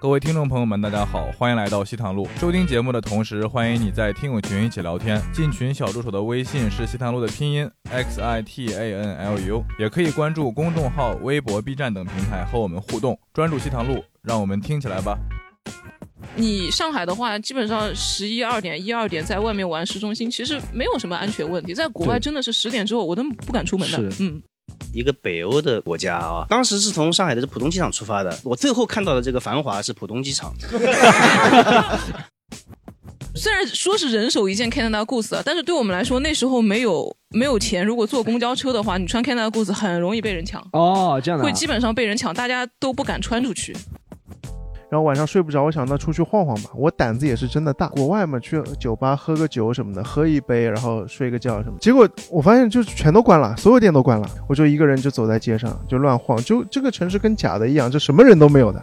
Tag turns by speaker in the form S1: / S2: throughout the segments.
S1: 各位听众朋友们，大家好，欢迎来到西塘路。收听节目的同时，欢迎你在听友群一起聊天。进群小助手的微信是西塘路的拼音 x i t a n l u，也可以关注公众号、微博、B 站等平台和我们互动。专注西塘路，让我们听起来吧。
S2: 你上海的话，基本上十一二点、一二点在外面玩市中心，其实没有什么安全问题。在国外真的是十点之后，我都不敢出门的。嗯。
S3: 一个北欧的国家啊，当时是从上海的浦东机场出发的。我最后看到的这个繁华是浦东机场。
S2: 虽然说是人手一件 Canada Goose，但是对我们来说那时候没有没有钱。如果坐公交车的话，你穿 Canada Goose 很容易被人抢。
S4: 哦，这样的。
S2: 会基本上被人抢，大家都不敢穿出去。
S5: 然后晚上睡不着，我想那出去晃晃吧。我胆子也是真的大。国外嘛，去酒吧喝个酒什么的，喝一杯，然后睡个觉什么。结果我发现就全都关了，所有店都关了。我就一个人就走在街上，就乱晃。就这个城市跟假的一样，就什么人都没有的。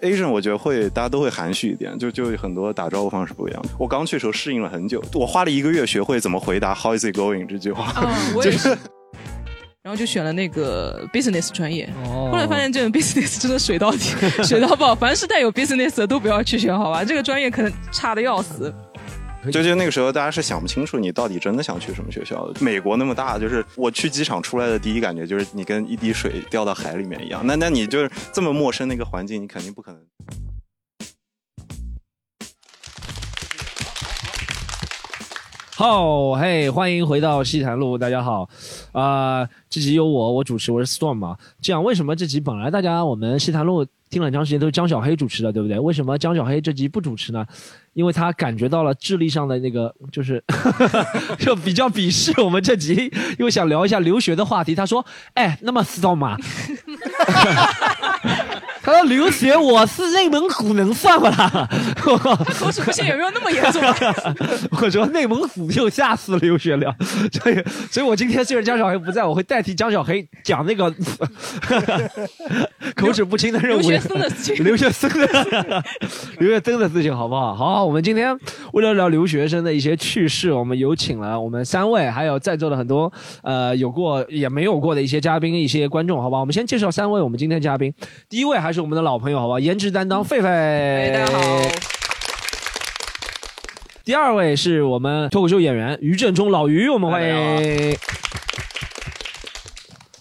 S6: Asian 我觉得会大家都会含蓄一点，就就很多打招呼方式不一样。我刚去的时候适应了很久，我花了一个月学会怎么回答 How is it going 这句话。
S2: 我也是。然后就选了那个 business 专业，后来发现这种 business 真的水到底，水到爆。凡是带有 business 的都不要去选，好吧？这个专业可能差的要死。
S6: 就就那个时候，大家是想不清楚你到底真的想去什么学校的。美国那么大，就是我去机场出来的第一感觉就是你跟一滴水掉到海里面一样。那那你就是这么陌生的一个环境，你肯定不可能。
S4: 好，嘿，欢迎回到西坛路，大家好，啊，这集由我我主持，我是 Storm 嘛。这样，为什么这集本来大家我们西坛路听了很长时间都是江小黑主持的，对不对？为什么江小黑这集不主持呢？因为他感觉到了智力上的那个，就是 就比较鄙视我们这集，因为想聊一下留学的话题。他说：“哎，那么 Storm 嘛。” 他说留学我是内蒙古能算不啦？
S2: 他 口齿不清有没有那么严重？
S4: 我说内蒙古就吓死留学了，所以所以我今天虽然江小黑不在，我会代替江小黑讲那个 口齿不清的任务。
S2: 留学生的事情，
S4: 留学生的留学生的事情好不好？好，我们今天为了聊留学生的一些趣事，我们有请了我们三位，还有在座的很多呃有过也没有过的一些嘉宾、一些观众，好吧？我们先介绍三位我们今天嘉宾，第一位还是我们的老朋友，好吧？颜值担当，狒狒。
S2: 大家好。
S4: 第二位是我们脱口秀演员于振中，老于，我们欢迎。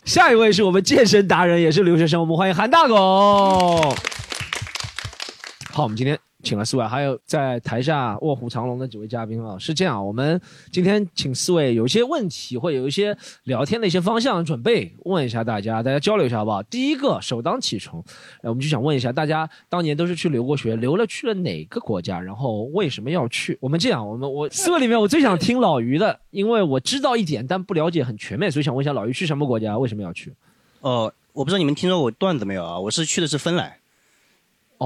S4: 下一位是我们健身达人，也是留学生，我们欢迎韩大狗。好，我们今天。请了四位，还有在台下卧虎藏龙的几位嘉宾啊，是这样，我们今天请四位有一些问题，会有一些聊天的一些方向准备问一下大家，大家交流一下好不好？第一个首当其冲，我们就想问一下大家，当年都是去留过学，留了去了哪个国家，然后为什么要去？我们这样，我们我四位里面我最想听老于的，因为我知道一点，但不了解很全面，所以想问一下老于去什么国家，为什么要去？
S3: 哦，我不知道你们听说过段子没有啊？我是去的是芬兰。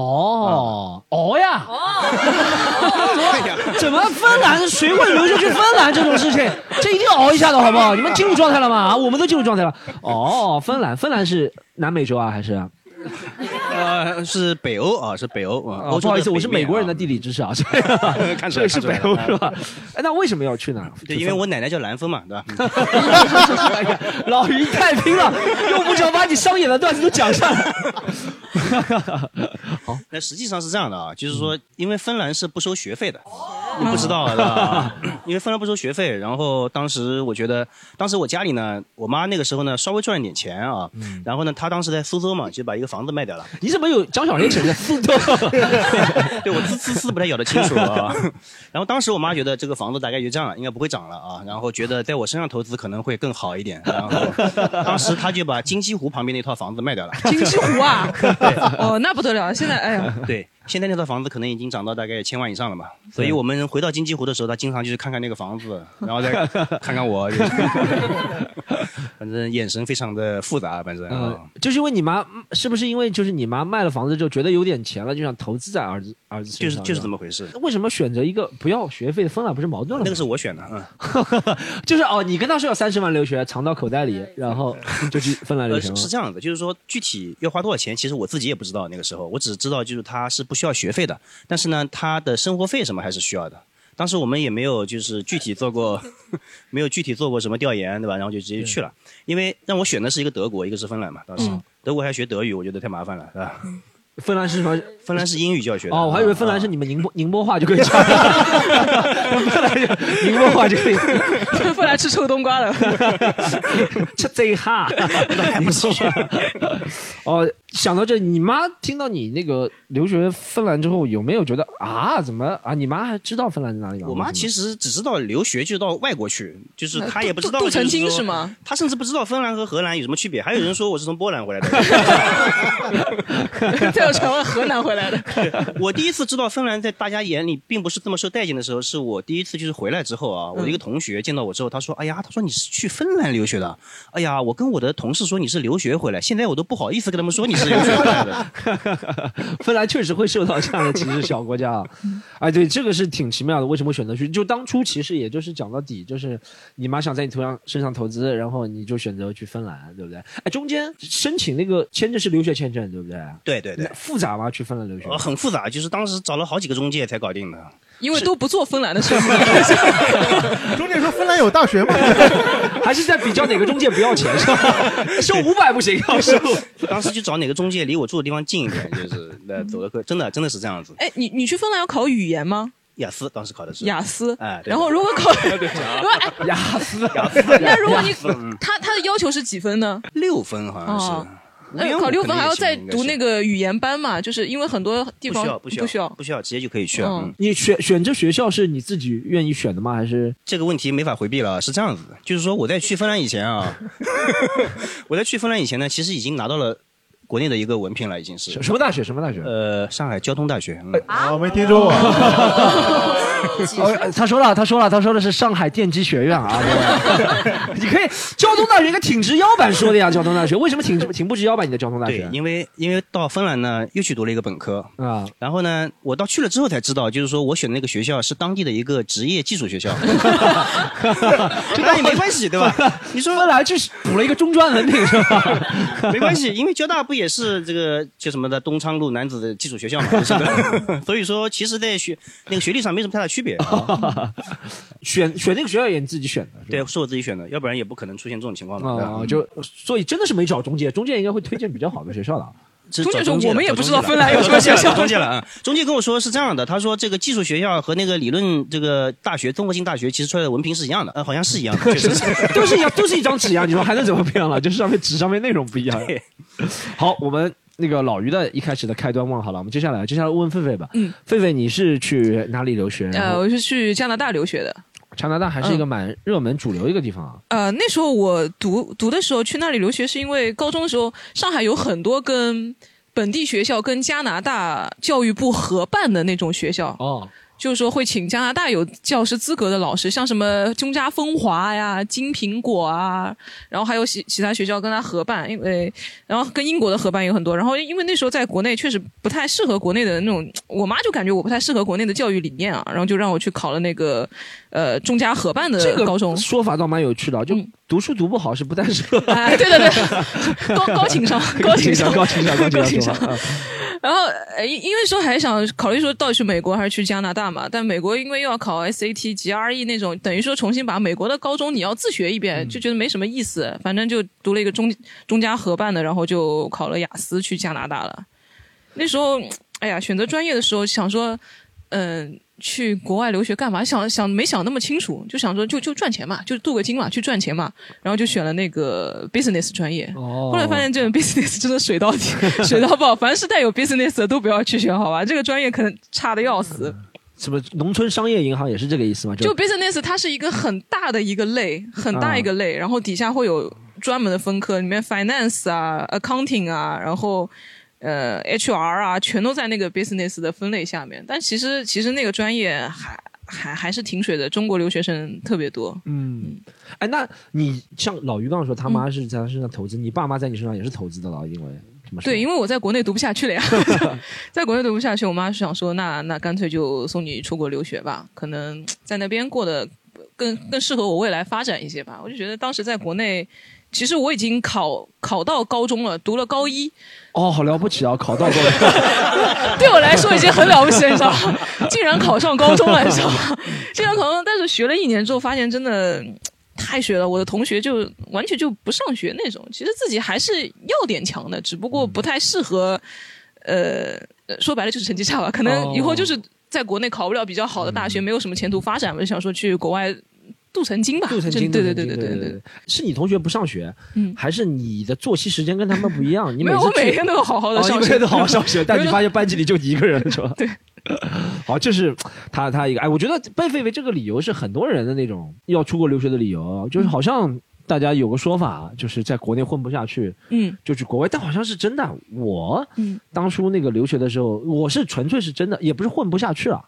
S4: 哦哦呀！哦，怎么芬兰谁会留下去芬兰这种事情？这一定要熬一下的好不好？你们进入状态了吗？啊，我们都进入状态了。哦，芬兰，芬兰是南美洲啊，还是？
S3: 呃，是北欧啊，是北欧啊。
S4: 不好意思，我是美国人的地理知识啊，
S3: 看出来
S4: 是北欧是吧？哎，那为什么要去呢？
S3: 对，因为我奶奶叫兰芬嘛，对吧？
S4: 老于太拼了，用不着把你商演的段子都讲上来。
S3: 好，那实际上是这样的啊，就是说，因为芬兰是不收学费的，你不知道？因为分了不收学费，然后当时我觉得，当时我家里呢，我妈那个时候呢稍微赚了点钱啊，然后呢，她当时在苏州嘛，就把一个房子卖掉了。
S4: 你怎么有张小黑整的苏州？
S3: 对我滋滋滋不太咬得清楚啊。然后当时我妈觉得这个房子大概就这样了，应该不会涨了啊，然后觉得在我身上投资可能会更好一点，然后当时她就把金鸡湖旁边那套房子卖掉了。
S2: 金鸡湖啊？哦，那不得了！现在，哎呀，
S3: 对，现在那套房子可能已经涨到大概千万以上了嘛。所以我们回到金鸡湖的时候，他经常就是看看那个房子，然后再看看我，反正眼神非常的复杂。反正，嗯
S4: 就是因为你妈，是不是因为就是你妈卖了房子之后觉得有点钱了，就想投资在儿子儿子
S3: 身上？就是就是这么回事。
S4: 为什么选择一个不要学费的芬兰？不是矛盾了？
S3: 那个是我选的，嗯，
S4: 就是哦，你跟他说要三十万留学，藏到口袋里，然后就去芬兰留学。
S3: 是这样的，就是说具体要花多少钱，其实我自己也不知道。那个时候，我只知道就是他是不需要学费的，但是呢，他的生活费什么还是需要的。当时我们也没有就是具体做过，没有具体做过什么调研，对吧？然后就直接去了，因为让我选的是一个德国，一个是芬兰嘛。当时德国还要学德语，我觉得太麻烦了，是吧？
S4: 芬兰是什么？
S3: 芬兰是英语教学的。
S4: 哦，我还以为芬兰是你们宁波宁波话就可以讲。芬兰宁波话就可以。
S2: 芬兰吃臭冬瓜了。
S4: 吃贼哈。宁波话。哦，想到这，你妈听到你那个留学芬兰之后，有没有觉得啊？怎么啊？你妈还知道芬兰在哪里吗？
S3: 我妈其实只知道留学就到外国去，就是她也不知道。
S2: 杜成金是吗？
S3: 她甚至不知道芬兰和荷兰有什么区别。还有人说 我是从波兰回来的。
S2: 再有传闻河南回来的。
S3: 我第一次知道芬兰在大家眼里并不是这么受待见的时候，是我第一次就是回来之后啊，我的一个同学见到我之后，他说：“哎呀，他说你是去芬兰留学的。”哎呀，我跟我的同事说你是留学回来，现在我都不好意思跟他们说你是留学回来的。
S4: 芬兰确实会受到这样的歧视，小国家啊。哎，对，这个是挺奇妙的。为什么选择去？就当初其实也就是讲到底，就是你妈想在你头上身上投资，然后你就选择去芬兰，对不对？哎，中间申请那个签证是留学签证，对不对？
S3: 对对对，
S4: 复杂吗？去芬兰留学？
S3: 很复杂，就是当时找了好几个中介才搞定的。
S2: 因为都不做芬兰的生意。
S5: 中介说芬兰有大学吗？
S4: 还是在比较哪个中介不要钱是吧？收五百不行，要收。
S3: 当时就找哪个中介离我住的地方近一点，就是那走的可，真的真的是这样子。
S2: 哎，你你去芬兰要考语言吗？
S3: 雅思当时考的是
S2: 雅思，
S3: 哎，
S2: 然后如果考，
S4: 雅思，
S3: 雅思，
S2: 那如果你他他的要求是几分呢？
S3: 六分好像是。
S2: 那考六分还要再读那个语言班嘛？就是因为很多地方
S3: 不需要，不需要，不需要，直接就可以去了。
S4: 你选选这学校是你自己愿意选的吗？还是
S3: 这个问题没法回避了？是这样子的，就是说我在去芬兰以前啊，我在去芬兰以前呢，其实已经拿到了。国内的一个文凭了，已经是
S4: 什么大学？什么大学？
S3: 呃，上海交通大学。
S5: 啊，我没听说过。
S4: 他说了，他说了，他说的是上海电机学院啊。你可以交通大学应该挺直腰板说的呀，交通大学为什么挺直挺不直腰板？你的交通大学？
S3: 对，因为因为到芬兰呢，又去读了一个本科啊。然后呢，我到去了之后才知道，就是说我选的那个学校是当地的一个职业技术学校。那也没关系，对吧？你说
S4: 芬兰就是补了一个中专文凭是吧？
S3: 没关系，因为交大不。也是这个叫什么的东昌路男子的技术学校嘛，所以说其实，在学那个学历上没什么太大区别。
S4: 选选那个学校也你自己选的，
S3: 对，是我自己选的，要不然也不可能出现这种情况的。
S4: 啊，就所以真的是没找中介，中介应该会推荐比较好的学校的。
S2: 中介说我们也不知道芬兰有什么学校。
S3: 中介了啊，中介跟我说是这样的，他说这个技术学校和那个理论这个大学综合性大学其实出来的文凭是一样的，呃，好像是一样的，
S4: 都是一样，都是一张纸呀，你说还能怎么变了？就是上面纸上面内容不一样。好，我们那个老于的一开始的开端问好了，我们接下来接下来问狒狒吧。嗯，狒狒，你是去哪里留学？
S2: 呃，我是去加拿大留学的。
S4: 加拿大还是一个蛮热门、主流一个地方啊。
S2: 呃，那时候我读读的时候去那里留学，是因为高中的时候上海有很多跟。本地学校跟加拿大教育部合办的那种学校哦。就是说会请加拿大有教师资格的老师，像什么中加风华呀、金苹果啊，然后还有其其他学校跟他合办，因为 然后跟英国的合办有很多。然后因为那时候在国内确实不太适合国内的那种，我妈就感觉我不太适合国内的教育理念啊，然后就让我去考了那个呃中加合办的高中。
S4: 说法倒蛮有趣的，就读书读不好是不太适合。
S2: 哎，对对对，高 高情商，高情商，
S4: 高情商，高情商。
S2: 然后，因因为说还想考虑说到底去美国还是去加拿大嘛？但美国因为又要考 SAT、GRE 那种，等于说重新把美国的高中你要自学一遍，就觉得没什么意思。反正就读了一个中中加合办的，然后就考了雅思去加拿大了。那时候，哎呀，选择专业的时候想说，嗯。去国外留学干嘛？想想没想那么清楚，就想说就就赚钱嘛，就镀个金嘛，去赚钱嘛。然后就选了那个 business 专业。哦。后来发现这种 business 真的水到底，水到爆。凡是带有 business 的都不要去选，好吧？这个专业可能差的要死。
S4: 什么农村商业银行也是这个意思吗？
S2: 就 business 它是一个很大的一个类，很大一个类，然后底下会有专门的分科，里面 finance 啊，accounting 啊，然后。呃，HR 啊，全都在那个 business 的分类下面。但其实，其实那个专业还还还是挺水的，中国留学生特别多。
S4: 嗯，哎，那你像老于刚刚说，他妈是在他身上投资，你爸妈在你身上也是投资的了，因为什么？
S2: 对，因为我在国内读不下去了呀，在国内读不下去，我妈是想说，那那干脆就送你出国留学吧，可能在那边过得更更适合我未来发展一些吧。我就觉得当时在国内。其实我已经考考到高中了，读了高一。
S4: 哦，好了不起啊，考到高中，
S2: 对我来说已经很了不起，你知道吗？竟然考上高中了，你知道吗？竟然考上，但是学了一年之后，发现真的太学了。我的同学就完全就不上学那种，其实自己还是要点强的，只不过不太适合。呃，说白了就是成绩差吧，可能以后就是在国内考不了比较好的大学，没有什么前途发展，我就想说去国外镀层金吧。
S4: 镀层金，
S2: 对对
S4: 对
S2: 对对
S4: 对，是你同学不上学，
S2: 嗯
S4: 还是你的作息时间跟他们不一样？你
S2: 没有，
S4: 次
S2: 我每天都有好好的
S4: 哦，
S2: 上学，
S4: 你每天都好好上学，但你发现班级里就你一个人是吧？
S2: 对。
S4: 好，这是他他一个哎，我觉得被废为这个理由是很多人的那种要出国留学的理由，就是好像大家有个说法，就是在国内混不下去，
S2: 嗯
S4: 就去国外，但好像是真的。我
S2: 嗯
S4: 当初那个留学的时候，我是纯粹是真的，也不是混不下去啊，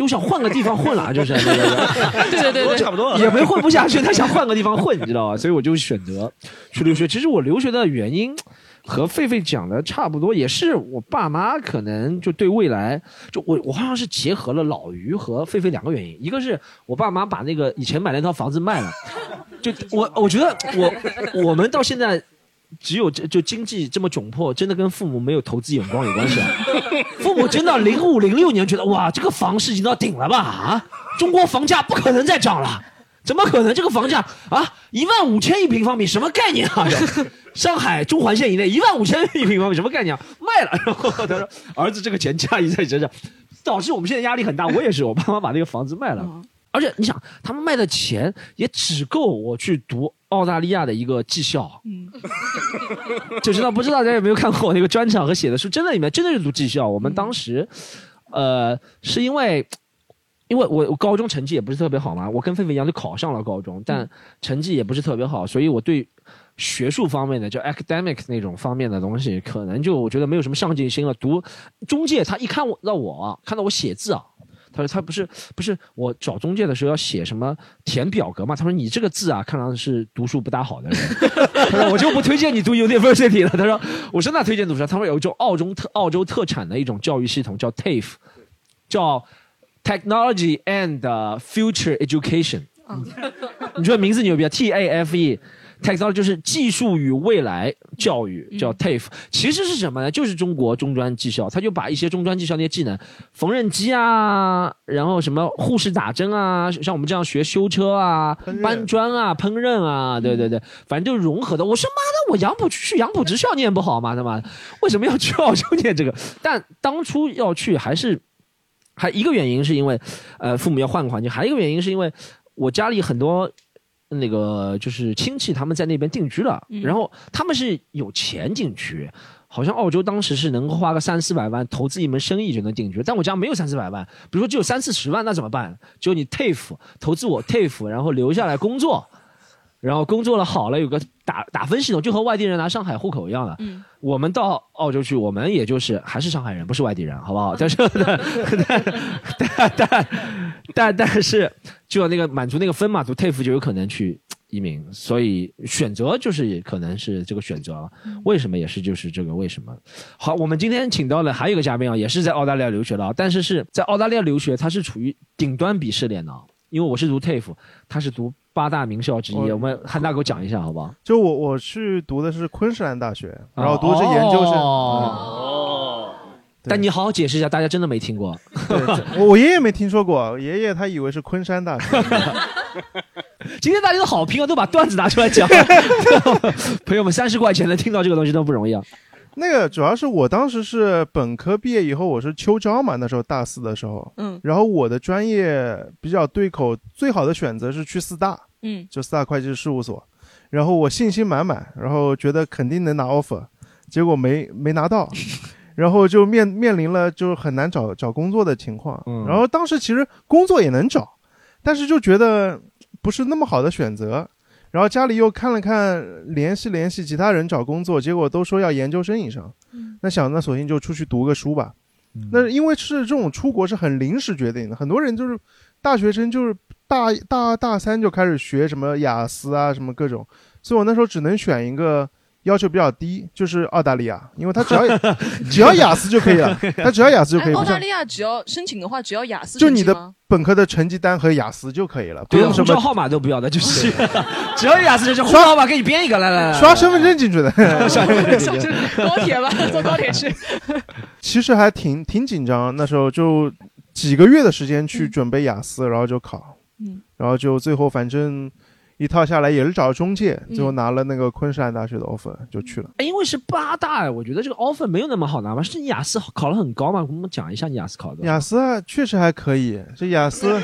S4: 就想换个地方混了，就是那个。
S2: 对对对对，
S3: 差不多。
S4: 也没混不下去，他想换个地方混，你知道吧？所以我就选择去留学。其实我留学的原因和狒狒讲的差不多，也是我爸妈可能就对未来，就我我好像是结合了老于和狒狒两个原因，一个是我爸妈把那个以前买那套房子卖了，就我我觉得我我们到现在。只有这就经济这么窘迫，真的跟父母没有投资眼光有关系啊。父母真的零五零六年觉得哇，这个房市已经到顶了吧啊，中国房价不可能再涨了。怎么可能？这个房价啊，一万五千一平方米，什么概念啊？上海中环线以内一万五千一平方米，什么概念啊？卖了。然后他说，儿子这个钱家里在身上，导致我们现在压力很大。我也是，我爸妈把那个房子卖了。而且你想，他们卖的钱也只够我去读澳大利亚的一个技校。
S2: 嗯，
S4: 就知道不知道大家有没有看过我那个专场和写的书？真的里面真的是读技校。我们当时，呃，是因为。因为我我高中成绩也不是特别好嘛，我跟狒狒一样就考上了高中，但成绩也不是特别好，所以我对学术方面的就 academic 那种方面的东西，可能就我觉得没有什么上进心了。读中介，他一看我到我看到我写字啊，他说他不是不是我找中介的时候要写什么填表格嘛，他说你这个字啊，看上去是读书不大好的人，他说我就不推荐你读 university 了。他说我是那推荐读书，他说有一种澳洲特澳洲特产的一种教育系统叫 TAFE，叫 Technology and Future Education，、你觉得名字牛逼啊？T A F E，Technology 就是技术与未来教育，叫 TAFE。其实是什么呢？就是中国中专技校，他就把一些中专技校那些技能，缝纫机啊，然后什么护士打针啊，像我们这样学修车啊搬砖啊、烹饪啊，对对对，反正就融合的。我说妈的，我杨浦去杨浦职校念不好吗？他妈的，为什么要去澳洲念这个？但当初要去还是。还一个原因是因为，呃，父母要换个环境；还有一个原因是因为我家里很多那个就是亲戚他们在那边定居了，
S2: 嗯
S4: 然后他们是有钱定居，好像澳洲当时是能够花个三四百万投资一门生意就能定居，但我家没有三四百万，比如说只有三四十万，那怎么办？只有你 TAFE 投资我 TAFE，然后留下来工作。然后工作了好了，有个打打分系统，就和外地人拿上海户口一样的。
S2: 嗯，
S4: 我们到澳洲去，我们也就是还是上海人，不是外地人，好不好？但是但但但但但是就要那个满足那个分嘛，读 TAFE 就有可能去移民，所以选择就是可能是这个选择了。为什么也是就是这个为什么？好，我们今天请到了还有一个嘉宾啊，也是在澳大利亚留学的啊，但是是在澳大利亚留学，他是处于顶端鄙视链的啊，因为我是读 TAFE，他是读八大名校之一。
S5: 哦
S4: 我们汉大给我讲一下好不好？
S5: 就我我去读的是昆士兰大学，然后读的是研究生。
S4: 哦，
S5: 对
S4: 但你好好解释一下，大家真的没听过。
S5: 我我爷爷没听说过，爷爷他以为是昆山大学。
S4: 今天大家都好拼啊，都把段子拿出来讲。朋友们，三十块钱能听到这个东西都不容易啊。
S5: 那个主要是我当时是本科毕业以后，我是秋招嘛，那时候大四的时候，
S2: 嗯。
S5: 然后我的专业比较对口，最好的选择是去四大，
S2: 嗯。
S5: 就四大会计事务所，然后我信心满满，然后觉得肯定能拿 offer，结果没没拿到，然后就面面临了就是很难找找工作的情况，
S4: 嗯。
S5: 然后当时其实工作也能找，但是就觉得不是那么好的选择。然后家里又看了看，联系联系其他人找工作，结果都说要研究生以上。那想那索性就出去读个书吧。那因为是这种出国是很临时决定的，很多人就是大学生就是大大二大三就开始学什么雅思啊什么各种，所以我那时候只能选一个要求比较低，就是澳大利亚，因为他只要 只要雅思就可以了，他只要雅思就可
S2: 哎，
S5: 以，不像
S2: 澳大利亚只要申请的话，只要雅思
S5: 就你的
S2: 吗？
S5: 本科的成绩单和雅思就可以了，不用什么
S4: 护照号码都不要的，就是。只要有雅思就行，护照号码给你编一个，来来来，
S5: 刷身份证进去的。
S4: 刷身份证
S2: 高铁吧，坐高铁去。
S5: 其实还挺挺紧张，那时候就几个月的时间去准备雅思，然后就考，
S2: 嗯，
S5: 然后就最后反正一套下来也是找中介，
S2: 嗯
S5: 最后拿了那个昆士兰大学的 offer 就去了。
S4: 哎因为是八大，我觉得这个 offer 没有那么好拿吧？是你雅思考得很高吗？给我们讲一下你雅思考的。
S5: 雅思啊确实还可以，这雅思，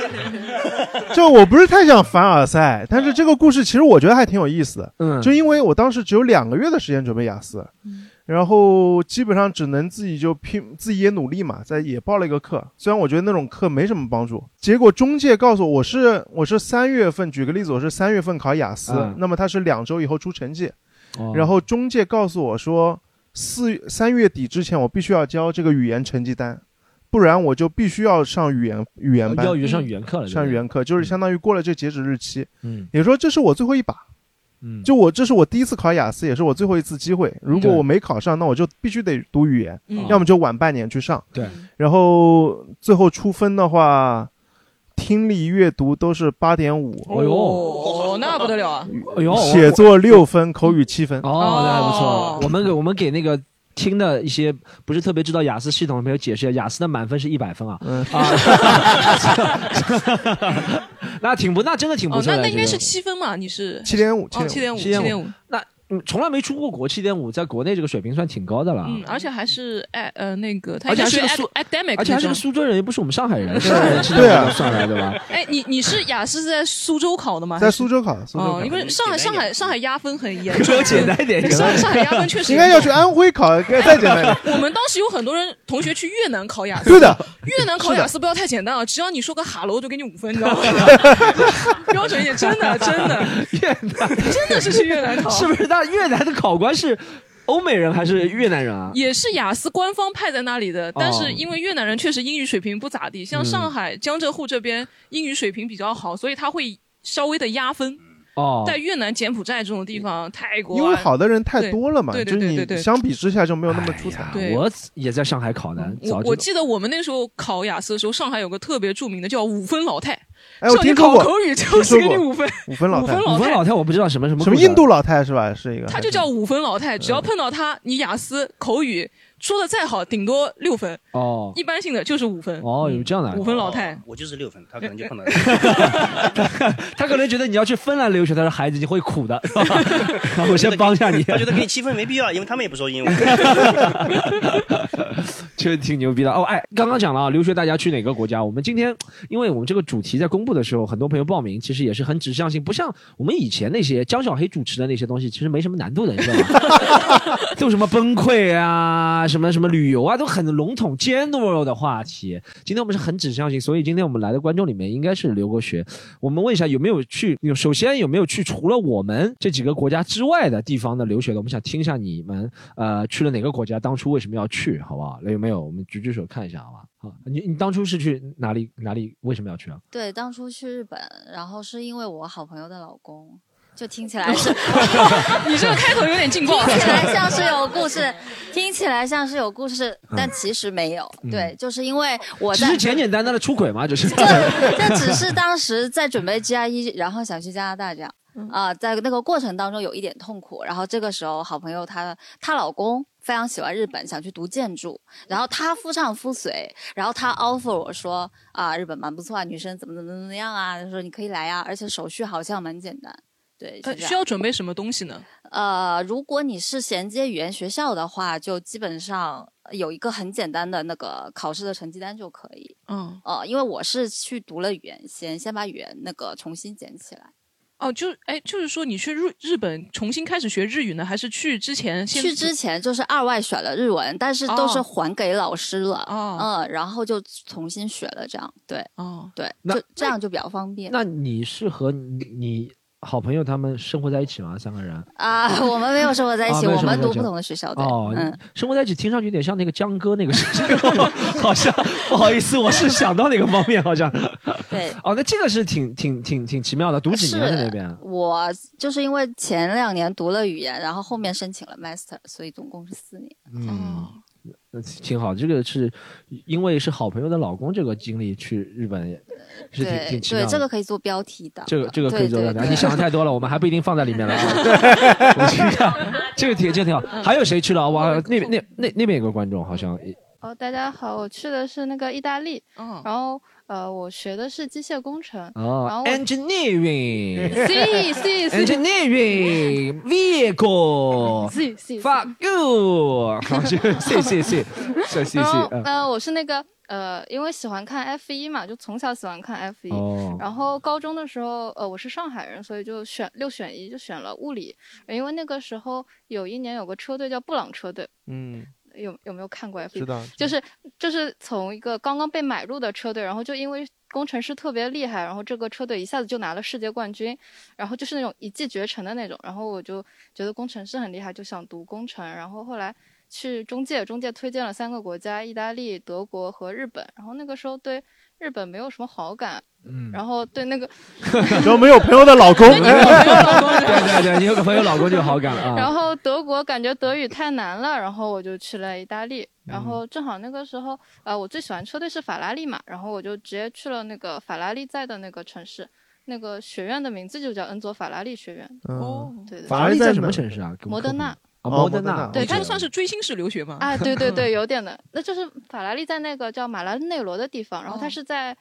S5: 就我不是太想凡尔赛，但是这个故事其实我觉得还挺有意思的。
S4: 嗯，
S5: 就因为我当时只有两个月的时间准备雅思，然后基本上只能自己就拼，自己也努力嘛，在也报了一个课，虽然我觉得那种课没什么帮助。结果中介告诉我，我是我是三月份，举个例子，我是三月份考雅思，
S4: 嗯
S5: 那么他是两周以后出成绩，
S4: 哦
S5: 然后中介告诉我说，四三月底之前我必须要交这个语言成绩单，不然我就必须要上语言语言班
S4: 要，语上语言课了，
S5: 上语言课，就是相当于过了这截止日期。
S4: 嗯
S5: 也就说，这是我最后一把。
S4: 嗯，
S5: 就我这是我第一次考雅思，也是我最后一次机会。如果我没考上，那我就必须得读语言，
S2: 嗯
S5: 要么就晚半年去上。
S4: 对，
S5: 然后最后出分的话，听力、阅读都是八点五，
S4: 哦呦
S2: 哦，那不得了啊！
S4: 哎呦，
S5: 写作六分，口语七分。
S4: 哦，那还不错
S2: 哦。
S4: 我们给我们给那个听的一些不是特别知道雅思系统的朋友解释一下，雅思的满分是一百分啊。
S5: 嗯
S4: 啊，那挺不，那真的挺不
S2: 哦，
S4: 错的。
S2: 那那应该是七分嘛？你是
S5: 七点五，
S2: 哦，七点五，七
S4: 7.5
S2: 点五，
S4: 那嗯从来没出过国，七点五在国内这个水平算挺高的了。
S2: 嗯，而且还是哎呃那个，他
S4: 而且
S2: 应该是
S4: 还是个苏
S2: academic
S4: 而且还是个。苏州人，又不是我们上海人，上海人七
S5: 对啊
S4: 点五算来对吧？
S2: 哎，你你是雅思是在苏州考的吗？
S5: 在苏州考，苏州
S2: 因。为上海上海上海压分很严
S4: 说
S2: 重，
S4: 简单一点，
S2: 上上海压分确实
S5: 应该要去安徽考，该再简单一点。
S2: 我们当时有很多人同学去越南考雅思，
S5: 对的，
S2: 越南考雅思不要太简单啊，只要你说个哈喽就给你五分，你知道吗？标准一点，真的真的
S4: 越南
S2: 真的是去越南考，
S4: 是不是？那越南的考官是欧美人还是越南人啊？
S2: 也是雅思官方派在那里的，但
S4: 哦
S2: 是因为越南人确实英语水平不咋地，像上海、江浙沪这边英语水平比较好，所以他会稍微的压分。
S4: 哦，
S2: 在越南、柬埔寨这种地方，泰国啊，
S5: 因为好的人太多了嘛，
S2: 对对
S5: 就是你
S2: 对对对
S5: 相比之下就没有那么出彩。
S2: 对。
S4: 我也在上海考的，
S2: 我我记得我们那时候考雅思的时候，上海有个特别著名的叫五分老太，
S5: 哎，我
S2: 叫你
S5: 听说过
S2: 考口语就是给你五分，
S5: 五分老太
S2: 五分，老太
S4: 五分老太我不知道什么什么
S5: 什么印度老太是吧？是一个，
S2: 他就叫五分老太，只要碰到他，你雅思口语说的再好，顶多六分，
S4: 哦
S2: 一般性的就是五分。
S4: 哦，有这样的
S2: 五分老太，
S3: 我就是六分，他可能就碰到
S4: 他可能觉得你要去芬兰留学，他说孩子你会苦的，我先帮一下你，
S3: 他觉得给你七分没必要，因为他们也不说英文。
S4: 确实挺牛逼的哦。哎，刚刚讲了啊，留学大家去哪个国家？我们今天因为我们这个主题在公布的时候，很多朋友报名，其实也是很指向性，不像我们以前那些江小黑主持的那些东西，其实没什么难度的，你知道吗？就什么崩溃啊，什么什么旅游啊，都很笼统 general 的话题。今天我们是很指向性，所以今天我们来的观众里面应该是留过学。我们问一下有没有去？有首先有没有去除了我们这几个国家之外的地方的留学的？我们想听一下你们呃去了哪个国家，当初为什么要去，好不好？那有没有？我们举举手看一下，好吧？好，你你当初是去哪里哪里？为什么要去啊？
S7: 对，当初去日本，然后是因为我好朋友的老公，就听起来是
S2: 你这个开头有点劲爆。
S7: 听起来像是有故事，听起来像是有故事，但其实没有。对，就是因为我在
S4: 只是简简单单的出轨嘛，就是。
S7: 这这只是当时在准备 GRE，然后想去加拿大这样。啊、在那个过程当中有一点痛苦，然后这个时候好朋友她她老公非常喜欢日本，想去读建筑，然后他夫唱妇随，然后他 offer 我说啊，日本蛮不错啊，女生怎么怎么怎么样啊，她说你可以来啊，而且手续好像蛮简单。对，
S2: 呃需要准备什么东西呢？
S7: 呃，如果你是衔接语言学校的话，就基本上有一个很简单的那个考试的成绩单就可以。
S2: 嗯，
S7: 呃，因为我是去读了语言先，先把语言那个重新捡起来。
S2: 哦，就哎，就是说你去日日本重新开始学日语呢，还是去之前先
S7: 去之前就是二外选了日文，但是都是
S2: 哦
S7: 还给老师了。
S2: 哦
S7: 嗯，然后就重新学了，这样对
S2: 哦，
S7: 对，
S4: 那
S7: 就这样就比较方便。
S4: 那你是和你你好朋友他们生活在一起吗？三个人？
S7: 啊，我们没有生活在一
S4: 啊
S7: 起，我们读不同的学校。对，
S4: 哦，
S7: 嗯，
S4: 生活在一起听上去有点像那个江哥那个事情，好像不好意思，我是想到那个方面，好像。
S7: 对。
S4: 哦，那这个是挺挺挺挺奇妙的，读几年在那边？
S7: 我就是因为前两年读了语言，然后后面申请了 master，所以总共是四年。
S4: 嗯，那挺好。这个是因为是好朋友的老公这个经历去日本，是挺挺奇妙的。
S7: 对，这个可以做标题的。
S4: 这个这个可以做到的，
S7: 对对对
S4: 你想的太多了，我们还不一定放在里面了啊。我去看，这个挺这个挺好。还有谁去了？哇，那边那那那边有个观众好像
S8: 哦，大家好，我去的是那个意大利，
S2: 嗯，
S8: 然后呃，我学的是机械工程，然
S4: 哦
S8: 后
S4: ，engineering。
S8: C C C
S4: Engineering vehicle
S8: C
S4: C，fuck you，好，是谢谢谢谢谢
S8: 然后呃，我是那个呃，因为喜欢看 F 一嘛，就从小喜欢看 F 一。
S4: 哦，
S8: 然后高中的时候，呃，我是上海人，所以就选六选一，就选了物理。因为那个时候有一年有个车队叫布朗车队，
S5: 嗯，
S8: 有有没有看过 F 一
S5: 知？道，
S8: 就是就是从一个刚刚被买入的车队，然后就因为工程师特别厉害，然后这个车队一下子就拿了世界冠军，然后就是那种一骑绝尘的那种，然后我就觉得工程师很厉害，就想读工程，然后后来去中介，中介推荐了三个国家，意大利、德国和日本，然后那个时候对日本没有什么好感，
S4: 嗯，
S8: 然后对那个
S5: 然后没有朋友的老公，哎
S4: 对对对，你有个朋友老公就有好感了啊，
S8: 然后德国感觉德语太难了，然后我就去了意大利。然后正好那个时候，呃，我最喜欢车队是法拉利嘛，然后我就直接去了那个法拉利在的那个城市，那个学院的名字就叫恩佐法拉利学院。
S2: 哦。
S5: 嗯，，
S8: 对对。
S4: 法拉利在什么城市啊？
S8: 摩德纳
S4: 摩德纳
S2: 对，它
S4: 我记得。
S2: 算是追星式留学嘛？
S8: 啊，对对对，有点的，那就是法拉利在那个叫马拉内罗的地方，然后它
S2: 哦。
S8: 是在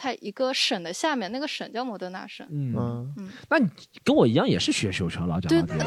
S8: 它一个省的下面，那个省叫摩德纳省。
S4: 嗯，
S5: 嗯，
S4: 那你跟我一样也是学修车，老讲
S8: 对
S4: 老天。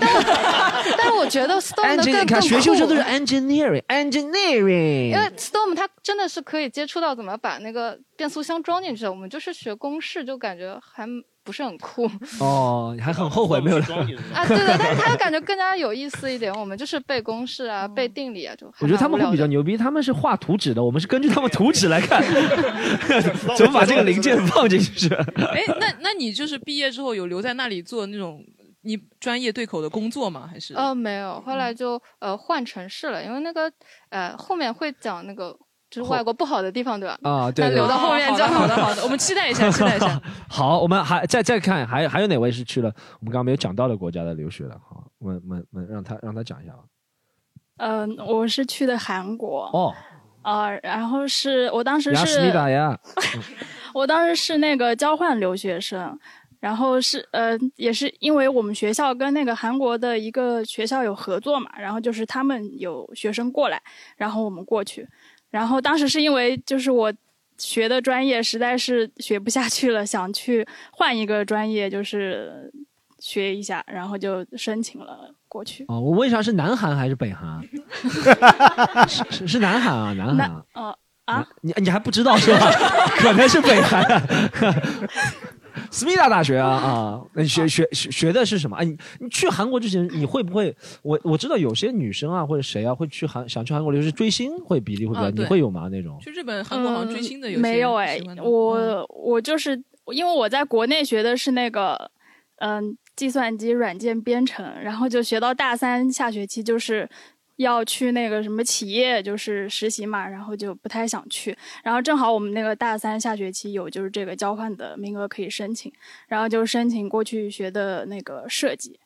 S8: 但是 我觉得 Storm 的更更
S4: 看学修车都是 engineering，engineering
S8: 因。为 Storm 它真的是可以接触到怎么把那个变速箱装进去的，我们就是学公式，就感觉还不是很酷
S4: 哦，你还很后悔没有来。
S8: 啊。对对，但是它感觉更加有意思一点。我们就是背公式啊，背定理啊，就
S4: 我觉得他们会比较牛逼，他们是画图纸的，我们是根据他们图纸来看，怎么把这个零件放进去。
S2: 哎，那那你就是毕业之后有留在那里做那种你专业对口的工作吗？还是？
S8: 呃，没有，后
S4: 嗯
S8: 来就呃换城市了，因为那个呃后面会讲那个就是外国不好的地方，对吧？
S4: 啊，对对对
S8: 那留到后面
S2: 好
S8: 就
S2: 的好的好的，我们期待一下，期待一下。
S4: 好，我们还再再看，还还有哪位是去了我们刚刚没有讲到的国家的留学的？好，我们我们我们让他让他讲一下吧。
S9: 嗯、我是去的韩国，
S4: 哦，
S9: 呃，然后是我当时是，我当时是那个交换留学生，然后是呃，也是因为我们学校跟那个韩国的一个学校有合作嘛，然后就是他们有学生过来，然后我们过去，然后当时是因为就是我学的专业实在是学不下去了，想去换一个专业，就是学一下，然后就申请了过去。
S4: 哦，我问一下是南韩还是北韩？是是是南韩啊，南韩啊。
S9: 呃啊，
S4: 你你还不知道是吧？可能是北韩、啊。斯密达大学啊啊，那 你学学学学的是什么？哎，你你去韩国之前，你会不会？我我知道有些女生啊，或者谁啊，会去韩想去韩国留学追星，会比例会比较，
S2: 啊
S4: 你会有吗？那种？
S2: 去日本、韩国好像追星的有些
S9: 嗯没有哎我我就是因为我在国内学的是那个嗯计算机软件编程，然后就学到大三下学期就是。要去那个什么企业就是实习嘛，然后就不太想去。然后正好我们那个大三下学期有就是这个交换的名额可以申请，然后就申请过去学的那个设计。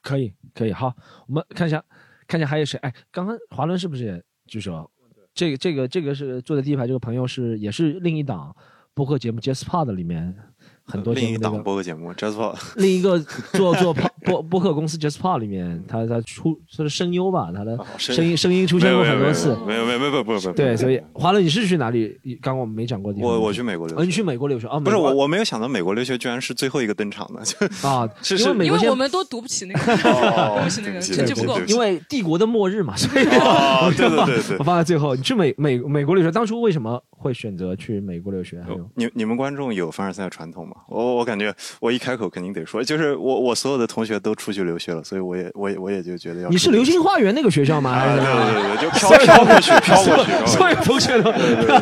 S4: 可以可以，好，我们看一下看一下还有谁？哎，刚刚华伦是不是也举手？这个这个这个是坐在第一排这个朋友是也是另一档播客节目《Jazz Pod》里面很多
S6: 另一档播客节目 Just For
S4: 另一个做做播播播客公司 JustPod 里面，他他出他的声优吧，他的
S6: 声
S4: 声音声音出现过很多次。
S6: 没有没有没有没有没有。
S4: 对，所以华伦，你是去哪里？刚刚我们没讲过的地方。
S6: 我我去美国留
S4: 哦，
S6: 学，
S4: 你去美国留学啊？
S6: 不是我我没有想到美国留学居然是最后一个登场的，就
S4: 啊，因为
S2: 因为我们都读不起那个，
S6: 哦
S2: 读不起那个，成绩不够
S4: 因为帝国的末日嘛，所以
S6: 对对对
S4: 我放在最后。你去美美美国留学，当初为什么会选择去美国留学？还有
S6: 你你们观众有凡尔赛传统吗？我我感觉我一开口肯定得说，就是我我所有的同学都出去留学了，所以我也我也我也就觉得要
S4: 你是流星花园那个学校吗？
S6: 对对对，就飘飘过去，飘过去，
S4: 所有同学都，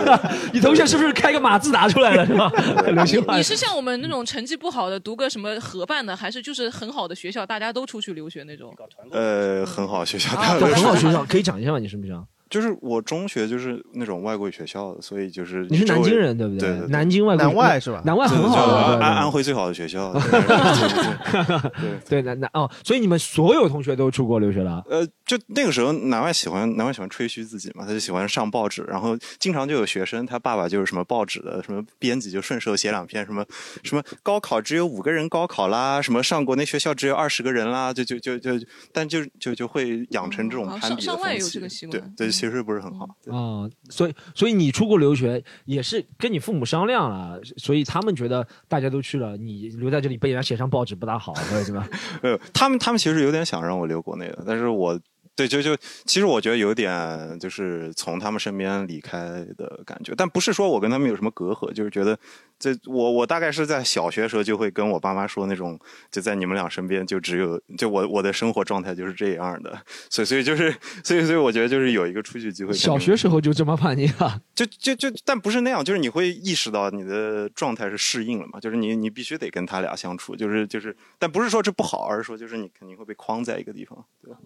S4: 你同学是不是开个马自达出来了是吧？流星花园
S2: 你是像我们那种成绩不好的，读个什么合办的，还是就是很好的学校，大家都出去留学那种？
S6: 呃，很好学校，
S4: 很好学校，可以讲一下吗？你是不是？
S6: 就是我中学就是那种外国语学校的，所以就是
S4: 你是南京人对不
S6: 对对对
S4: 南京外国
S5: 南外是吧
S4: 南外很好的，
S6: 安安徽最好的学校，对对对对对。
S4: 对南南 哦，所以你们所有同学都出国留学了？
S6: 呃，就那个时候，南外喜欢南外喜欢吹嘘自己嘛，他就喜欢上报纸，然后经常就有学生，他爸爸就是什么报纸的什么编辑，就顺手写两篇什么什么高考只有五个人高考啦，什么上国内学校只有二十个人啦，就就就就，但就就就会养成这种
S2: 哦
S6: 攀比的
S2: 上上外有
S6: 风气，
S2: 这个习惯
S6: 对对，其实不是很好。
S4: 啊、所以所以你出国留学也是跟你父母商量了，所以他们觉得大家都去了，你留在这里被人家写上报纸不大好，或者怎么样？
S6: 呃，他们他们其实有点想让我留国内的，但是我对就就其实我觉得有点就是从他们身边离开的感觉，但不是说我跟他们有什么隔阂，就是觉得这我我大概是在小学时候就会跟我爸妈说那种，就在你们俩身边就只有就我我的生活状态就是这样的，所以所以就是所以所以我觉得就是有一个出去机会，
S4: 小学时候就这么叛逆啊？
S6: 就就就，但不是那样，就是你会意识到你的状态是适应了嘛，就是你你必须得跟他俩相处，就是就是，但不是说这不好，而是说就是你肯定会被框在一个地方，对吧？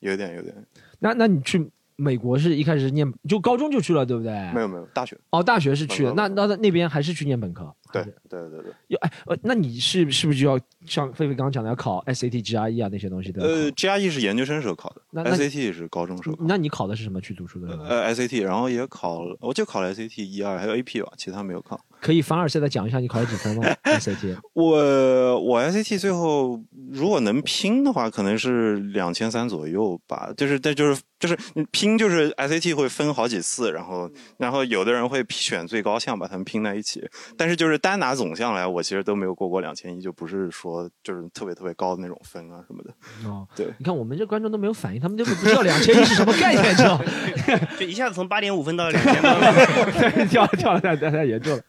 S6: 有点有点，
S4: 那那你去美国是一开始念就高中就去了，对不对？
S6: 没有没有，大学
S4: 哦，大学是去的，
S6: 那
S4: 那那那边还是去念本科？
S6: 对对对对。
S4: 要哎呃，那你是是不是就要像菲菲刚刚讲的要考 SAT、GRE 啊那些东西对？
S6: 呃，GRE 是研究生时候考的
S4: 那那
S6: ，SAT 是高中时候。
S4: 那你考的是什么去读书的？
S6: 呃，SAT，然后也考了，我就考了 SAT 一二，还有 AP 吧，其他没有考。
S4: 可以凡尔赛的讲一下你考了几分吗？SAT
S6: 我我 SAT 最后如果能拼的话，可能是两千三左右吧。就是但就是就是你拼就是 SAT 会分好几次，然后然后有的人会选最高项把它们拼在一起。但是就是单拿总项来，我其实都没有过过两千一，就不是说就是特别特别高的那种分啊什么的。
S4: 哦，
S6: 对，
S4: 你看我们这观众都没有反应，他们根本不知道两千一是什么概念，知道吗？
S3: 就一下子从八点五分到两千分，
S4: 跳了跳了太太太严重了。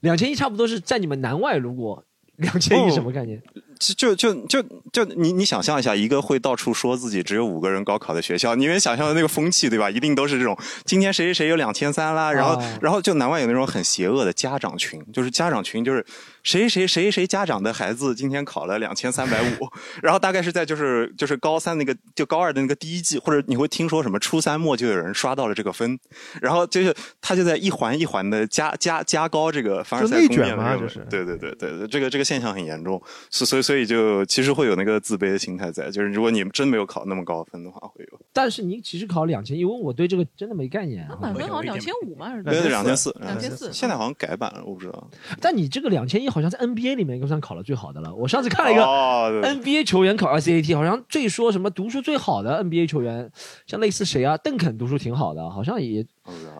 S4: 两千一差不多是在你们南外，如果两千一什么概念？
S6: 就就就就就你你想象一下，一个会到处说自己只有五个人高考的学校，你能想象的那个风气对吧？一定都是这种，今天谁谁谁有两千三啦，然后、
S4: 啊。
S6: 然后就难怪有那种很邪恶的家长群，就是家长群就是谁谁谁谁家长的孩子今天考了两千三百五，然后大概是在就是就是高三那个就高二的那个第一季，或者你会听说什么初三末就有人刷到了这个分，然后就是他就在一环一环的加加加高这个凡尔赛
S5: 就内卷
S6: 公面
S5: 嘛就是。
S6: 对对对对对，这个这个现象很严重，所所以所以就其实会有那个自卑的心态在，就是如果你真没有考那么高分的话，会有。
S4: 但是你其实考两千，因为我对这个真的没概念。啊
S2: 满分好像两千五嘛，还是
S6: 对对，两千四，
S2: 两千四。
S6: 现在好像改版了，我不知道。
S4: 但你这个两千一好像在 NBA 里面应该算考了最好的了。我上次看了一个 NBA 球员考 SAT，好像最说什么读书最好的 NBA 球员，像类似谁啊，邓肯读书挺好的，好像也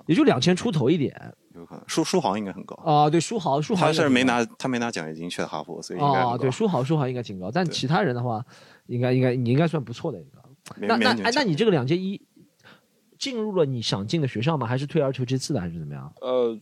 S4: 也就两千出头一点。
S6: 有可能书书豪应该很高
S4: 啊，对，书豪书豪
S6: 他是没拿他没拿奖学金去的哈佛，所以应该很
S4: 哦，对，书豪书豪应该挺高，但其他人的话，应该应该你应该算不错的一个。那那哎，那你这个两届一进入了你想进的学校吗？还是退而求其次的，还是怎么样？
S6: 呃，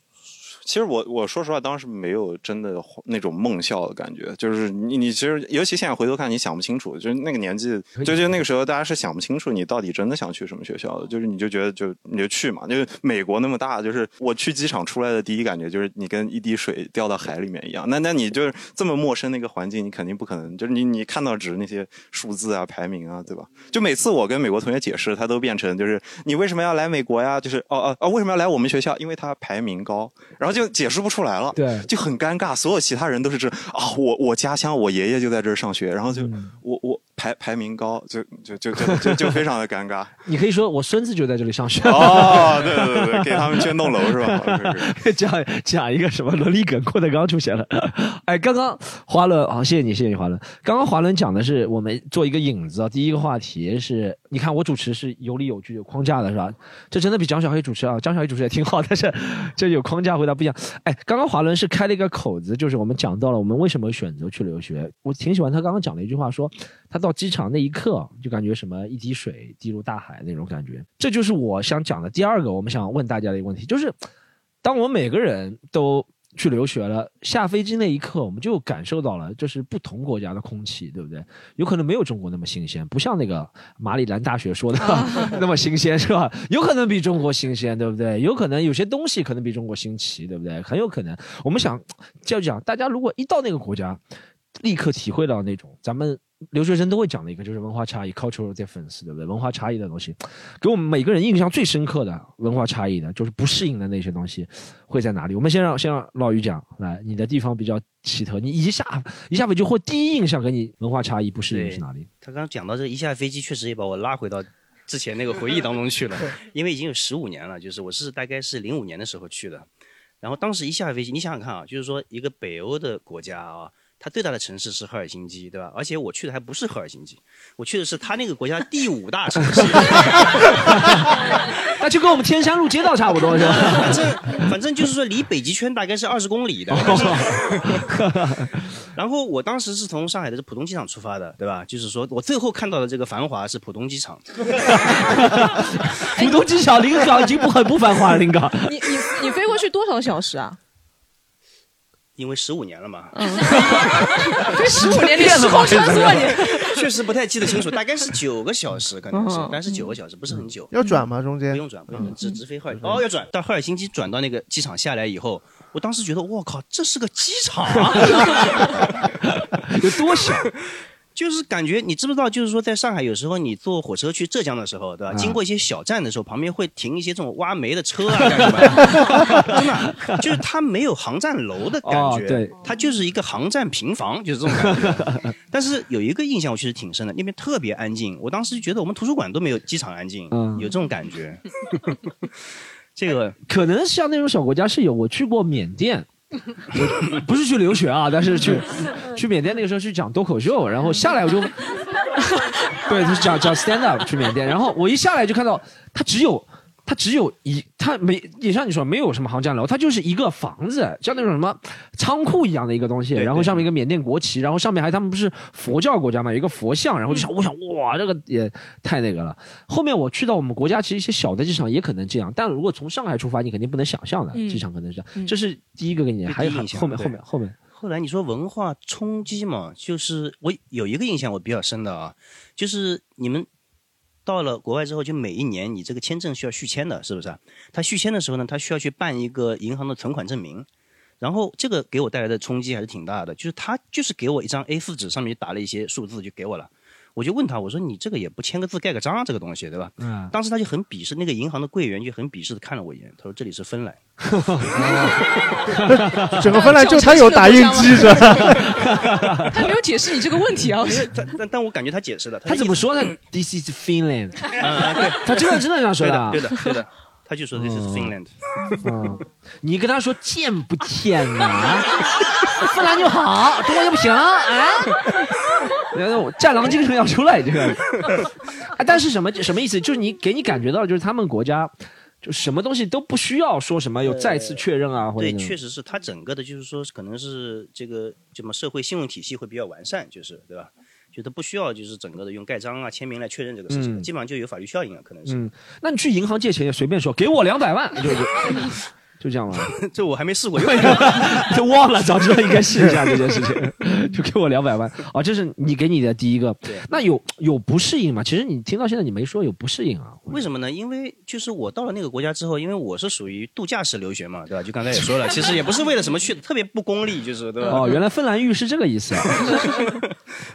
S6: 其实我我说实话，当时没有真的那种梦校的感觉，就是你你其实尤其现在回头看，你想不清楚，就是那个年纪，就就那个时候，大家是想不清楚你到底真的想去什么学校的，就是你就觉得就你就去嘛，就是美国那么大，就是我去机场出来的第一感觉就是你跟一滴水掉到海里面一样，那那你就是这么陌生的一个环境，你肯定不可能，就是你你看到只是那些数字啊、排名啊，对吧？就每次我跟美国同学解释，他都变成就是你为什么要来美国呀？就是哦哦哦，为什么要来我们学校？因为它排名高，然后就解释不出来了，
S4: 对，
S6: 就很尴尬。所有其他人都是这啊，我我家乡我爷爷就在这儿上学，然后就、
S4: 嗯
S6: 我我排排名高，就就就就就就非常的尴尬。
S4: 你可以说我孙子就在这里上学。
S6: 哦，对对对，给他们捐栋楼是吧？
S4: 讲讲一个什么伦理梗，郭德纲出现了。哎，刚刚华伦，好、谢谢你，谢谢你，华伦。刚刚华伦讲的是我们做一个引子啊，第一个话题是，你看我主持是有理有据、有框架的，是吧？这真的比张小黑主持啊，张小黑主持也挺好，但 是这有框架回答不一样。哎，刚刚华伦是开了一个口子，就是我们讲到了我们为什么选择去留学。我挺喜欢他刚刚讲的一句话，说他到机场那一刻就感觉什么一滴水滴入大海那种感觉。这就是我想讲的第二个，我们想问大家的一个问题，就是当我们每个人都去留学了，下飞机那一刻，我们就感受到了就是不同国家的空气，对不对？有可能没有中国那么新鲜，不像那个马里兰大学说的 那么新鲜，是吧？有可能比中国新鲜，对不对？有可能有些东西可能比中国新奇，对不对？很有可能。我们想就讲，大家如果一到那个国家，立刻体会到那种咱们留学生都会讲的一个，就是文化差异 （cultural difference），对不对？文化差异的东西，给我们每个人印象最深刻的文化差异的，就是不适应的那些东西会在哪里？我们先让先让老于讲，来，你的地方比较奇特，你一下一下飞就会第一印象给你文化差异不适应是哪里？
S3: 他刚刚讲到这一下飞机，确实也把我拉回到之前那个回忆当中去了，因为已经有十五年了，就是我是大概是零五年的时候去的，然后当时一下飞机，你想想看啊，就是说一个北欧的国家啊。它最大的城市是赫尔辛基，对吧？而且我去的还不是赫尔辛基，我去的是它那个国家第五大城市。
S4: 那就跟我们天山路街道差不多是吧？
S3: 反正反正就是说离北极圈大概是二十公里的。然后我当时是从上海的浦东机场出发的，对吧？就是说我最后看到的这个繁华是浦东机场。
S4: 浦东机场临港已经不很不繁华了，临港。
S2: 你你你飞过去多少小时啊？
S3: 因为十五年了嘛，
S2: 这十五年的时空穿梭，你
S3: 确实不太记得清楚，大概是九个小时，可能是，但是九个小时不是很久。
S5: 要转吗？中间
S3: 不用转，不用转，直直飞赫尔。哦，要转到赫尔辛基，转到那个机场下来以后，我当时觉得，我靠，这是个机场啊，
S4: 有多小？
S3: 就是感觉，你知不知道？就是说，在上海有时候你坐火车去浙江的时候，对吧？经过一些小站的时候，旁边会停一些这种挖煤的车啊，干什么？真的，就是它没有航站楼的感觉，
S4: 对，
S3: 它就是一个航站平房，就是这种感觉。但是有一个印象我确实挺深的，那边特别安静，我当时就觉得我们图书馆都没有机场安静，有这种感觉。这个
S4: 可能像那种小国家是有，我去过缅甸。不是去留学啊，但是去 去缅甸那个时候去讲脱口秀，然后下来我就，对，就是讲讲 stand up 去缅甸，然后我一下来就看到他只有。它只有一，它没也像你说没有什么航站楼，它就是一个房子，像那种什么仓库一样的一个东西，然后上面一个缅甸国旗，然后上面还他们不是佛教国家嘛，有一个佛像，然后就想我想哇，这个也太那个了。后面我去到我们国家其实一些小的机场也可能这样，但如果从上海出发，你肯定不能想象的，机场可能是这样。这是第一个给你，还有后面后面后面。
S3: 后来你说文化冲击嘛，就是我有一个印象我比较深的啊，就是你们。到了国外之后，就每一年你这个签证需要续签的，是不是？他续签的时候呢，他需要去办一个银行的存款证明，然后这个给我带来的冲击还是挺大的。就是他就是给我一张 A4 纸，上面就打了一些数字，就给我了。我就问他，我说你这个也不签个字盖个章，这个东西对吧？嗯。当时他就很鄙视，那个银行的柜员就很鄙视的看了我一眼，他说这里是芬兰。
S5: 整个芬兰就他有打印机是吧？
S2: 他没有解释你这个问题啊。
S3: 但但但我感觉他解释了。
S4: 他怎么说呢？This is Finland。对，他真的真的这样说
S3: 的。对的对的，他就说 This is Finland。
S4: 嗯，你跟他说贱不贱呐？芬兰就好，中国就不行啊？那种战狼精神要出来，这个。啊，但是什么什么意思？就是你给你感觉到，就是他们国家，就什么东西都不需要说什么有再次确认啊，或者。
S3: 对，确实是他整个的，就是说可能是这个什么社会信用体系会比较完善，就是对吧？觉得不需要就是整个的用盖章啊、签名来确认这个事情，基本上就有法律效应了，可能是。
S4: 嗯，那你去银行借钱也随便说，给我两百万，就就。就这样了，
S3: 这我还没试过，
S4: 就忘了，早知道应该试一下这件事情。就给我两百万哦，这是你给你的第一个。那有有不适应吗？其实你听到现在你没说有不适应啊？
S3: 为什么呢？因为就是我到了那个国家之后，因为我是属于度假式留学嘛，对吧？就刚才也说了，其实也不是为了什么去，特别不功利，就是对吧？
S4: 哦，原来芬兰浴是这个意思啊。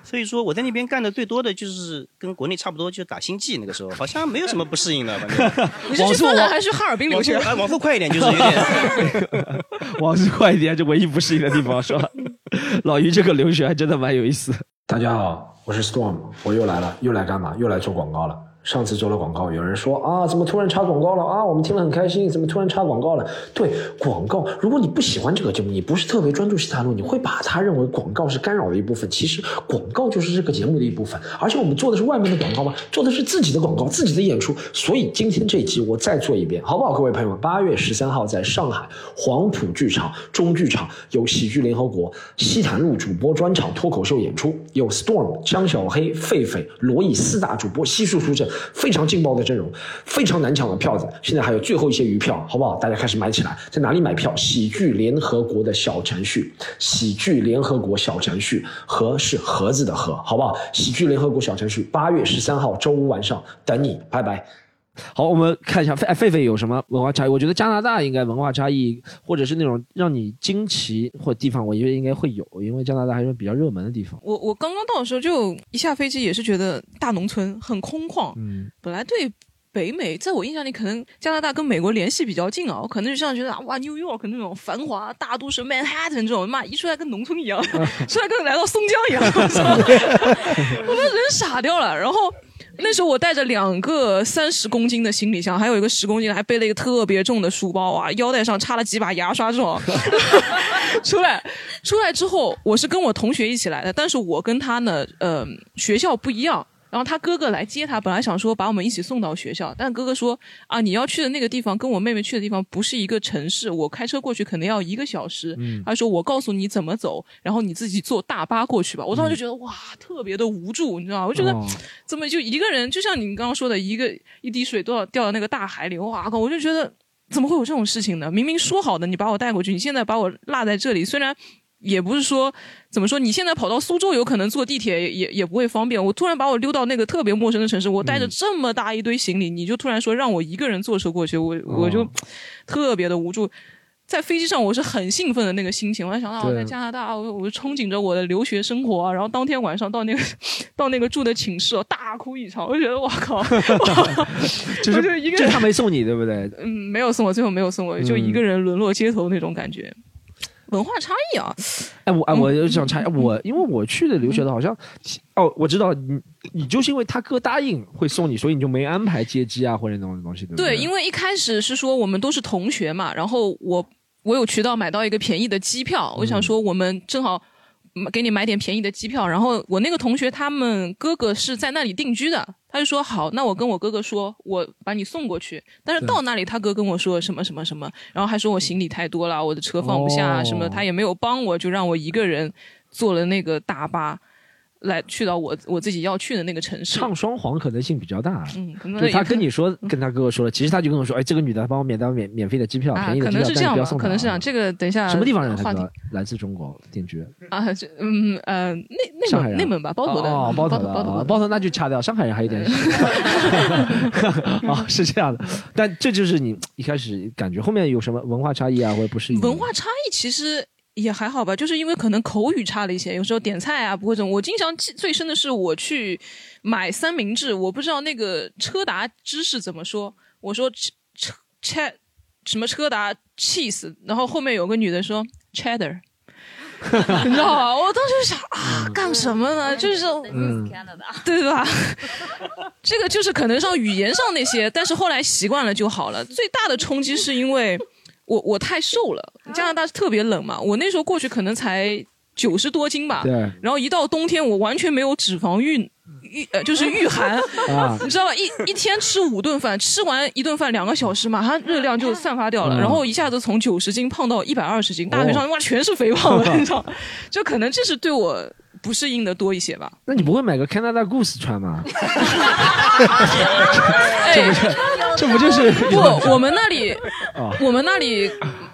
S3: 所以说我在那边干的最多的就是跟国内差不多，就打星际那个时候，好像没有什么不适应的。反正
S2: 你是去芬兰还是哈尔滨留学？
S3: 往后快一点，就是有点。
S4: 往事快一点，这唯一不适应的地方是吧？老于这个留学还真的蛮有意思。大家好，我是 Storm，我又来了，又来干嘛？又来做广告了。上次做了广告，有人说啊，怎么突然插广告了啊？我们听了很开心，怎么突然插广告了？对，广告，如果你不喜欢这个节目，你不是特别专注西塔路，你会把它认为广告是干扰的一部分。其实广告就是这个节目的一部分，而且我们做的是外面的广告吗？做的是自己的广告，自己的演出。所以今天这一集我再做一遍，好不好？各位朋友们，八月十三号在上海黄埔剧场中剧场有喜剧联合国西坦路主播专场脱口秀演出，有 Storm、江小黑、狒狒、罗毅四大主播悉数出阵，非常劲爆。的阵容非常难抢的票子，现在还有最后一些余票，好不好？大家开始买起来，在哪里买票？喜剧联合国的小程序，喜剧联合国小程序，盒是盒子的盒，好不好？喜剧联合国小程序，八月十三号周五晚上等你，拜拜。好，我们看一下狒狒狒有什么文化差异？我觉得加拿大应该文化差异，或者是那种让你惊奇或地方，我觉得应该会有，因为加拿大还是比较热门的地方。
S2: 我我刚刚到的时候就一下飞机也是觉得大农村很空旷，嗯，本来对北美，在我印象里可能加拿大跟美国联系比较近啊，我可能就像觉得啊哇，New York 那种繁华大都市，Manhattan 这种，妈一出来跟农村一样，出来跟来到松江一样，我都人傻掉了，然后。那时候我带着两个三十公斤的行李箱，还有一个十公斤的，还背了一个特别重的书包啊，腰带上插了几把牙刷这种。出来，出来之后，我是跟我同学一起来的，但是我跟他呢，呃，学校不一样。然后他哥哥来接他，本来想说把我们一起送到学校，但哥哥说啊，你要去的那个地方跟我妹妹去的地方不是一个城市，我开车过去可能要一个小时。他说我告诉你怎么走，然后你自己坐大巴过去吧。我当时就觉得哇，特别的无助，你知道吗？我觉得怎么就一个人，就像你刚刚说的，一个一滴水都要掉到那个大海里，哇靠！我就觉得怎么会有这种事情呢？明明说好的，你把我带过去，你现在把我落在这里，虽然。也不是说怎么说，你现在跑到苏州，有可能坐地铁也也也不会方便。我突然把我溜到那个特别陌生的城市，我带着这么大一堆行李，你就突然说让我一个人坐车过去，我我就特别的无助。在飞机上，我是很兴奋的那个心情，我还想到我在加拿大，我我憧憬着我的留学生活，然后当天晚上到那个 到那个住的寝室，大哭一场，我就觉得我靠，
S4: 就是
S2: 一个人，
S4: 他没送你对不对？
S2: 嗯，没有送我，最后没有送我，就一个人沦落街头那种感觉。文化差异啊！
S4: 哎，我哎，我就想插，我因为我去的留学的好像，哦，我知道你，你就是因为他哥答应会送你，所以你就没安排接机啊或者那种东西，对不
S2: 对？对，因为一开始是说我们都是同学嘛，然后我我有渠道买到一个便宜的机票，我想说我们正好。给你买点便宜的机票，然后我那个同学他们哥哥是在那里定居的，他就说好，那我跟我哥哥说，我把你送过去。但是到那里，他哥跟我说什么什么什么，然后还说我行李太多了，我的车放不下什么，他也没有帮我，就让我一个人坐了那个大巴。来去到我我自己要去的那个城市，
S4: 唱双簧可能性比较大。
S2: 嗯，
S4: 就他跟你说，跟他哥哥说了，其实他就跟我说，哎，这个女的帮我免单免免费的机票，便宜的机票，
S2: 可能是这样
S4: 吧，
S2: 可能是这样。这个等一下
S4: 什么地方人？来自中国定居
S2: 啊，这嗯呃内内蒙内蒙吧，包头的
S4: 哦，包头
S2: 的包头
S4: 包头那就掐掉，上海人还有点。哦，是这样的，但这就是你一开始感觉，后面有什么文化差异啊，或者不适应？
S2: 文化差异其实。也还好吧，就是因为可能口语差了一些，有时候点菜啊不会这种。我经常记最深的是我去买三明治，我不知道那个车达芝士怎么说，我说车车什么车达 cheese，然后后面有个女的说 cheddar，你知道吧？我当时想啊，干什么呢？就是
S7: 嗯，
S2: 对吧？这个就是可能上语言上那些，但是后来习惯了就好了。最大的冲击是因为。我我太瘦了，加拿大是特别冷嘛，我那时候过去可能才九十多斤吧，
S4: 对，
S2: 然后一到冬天我完全没有脂肪御御呃就是御寒，你知道吧？一一天吃五顿饭，吃完一顿饭两个小时马上热量就散发掉了，然后一下子从九十斤胖到一百二十斤，大腿上哇全是肥胖，你知道，就可能这是对我不适应的多一些吧。
S4: 那你不会买个 Canada Goose 穿吗？
S2: 这
S4: 不是，这不就是
S2: 不？我们那里，我们那里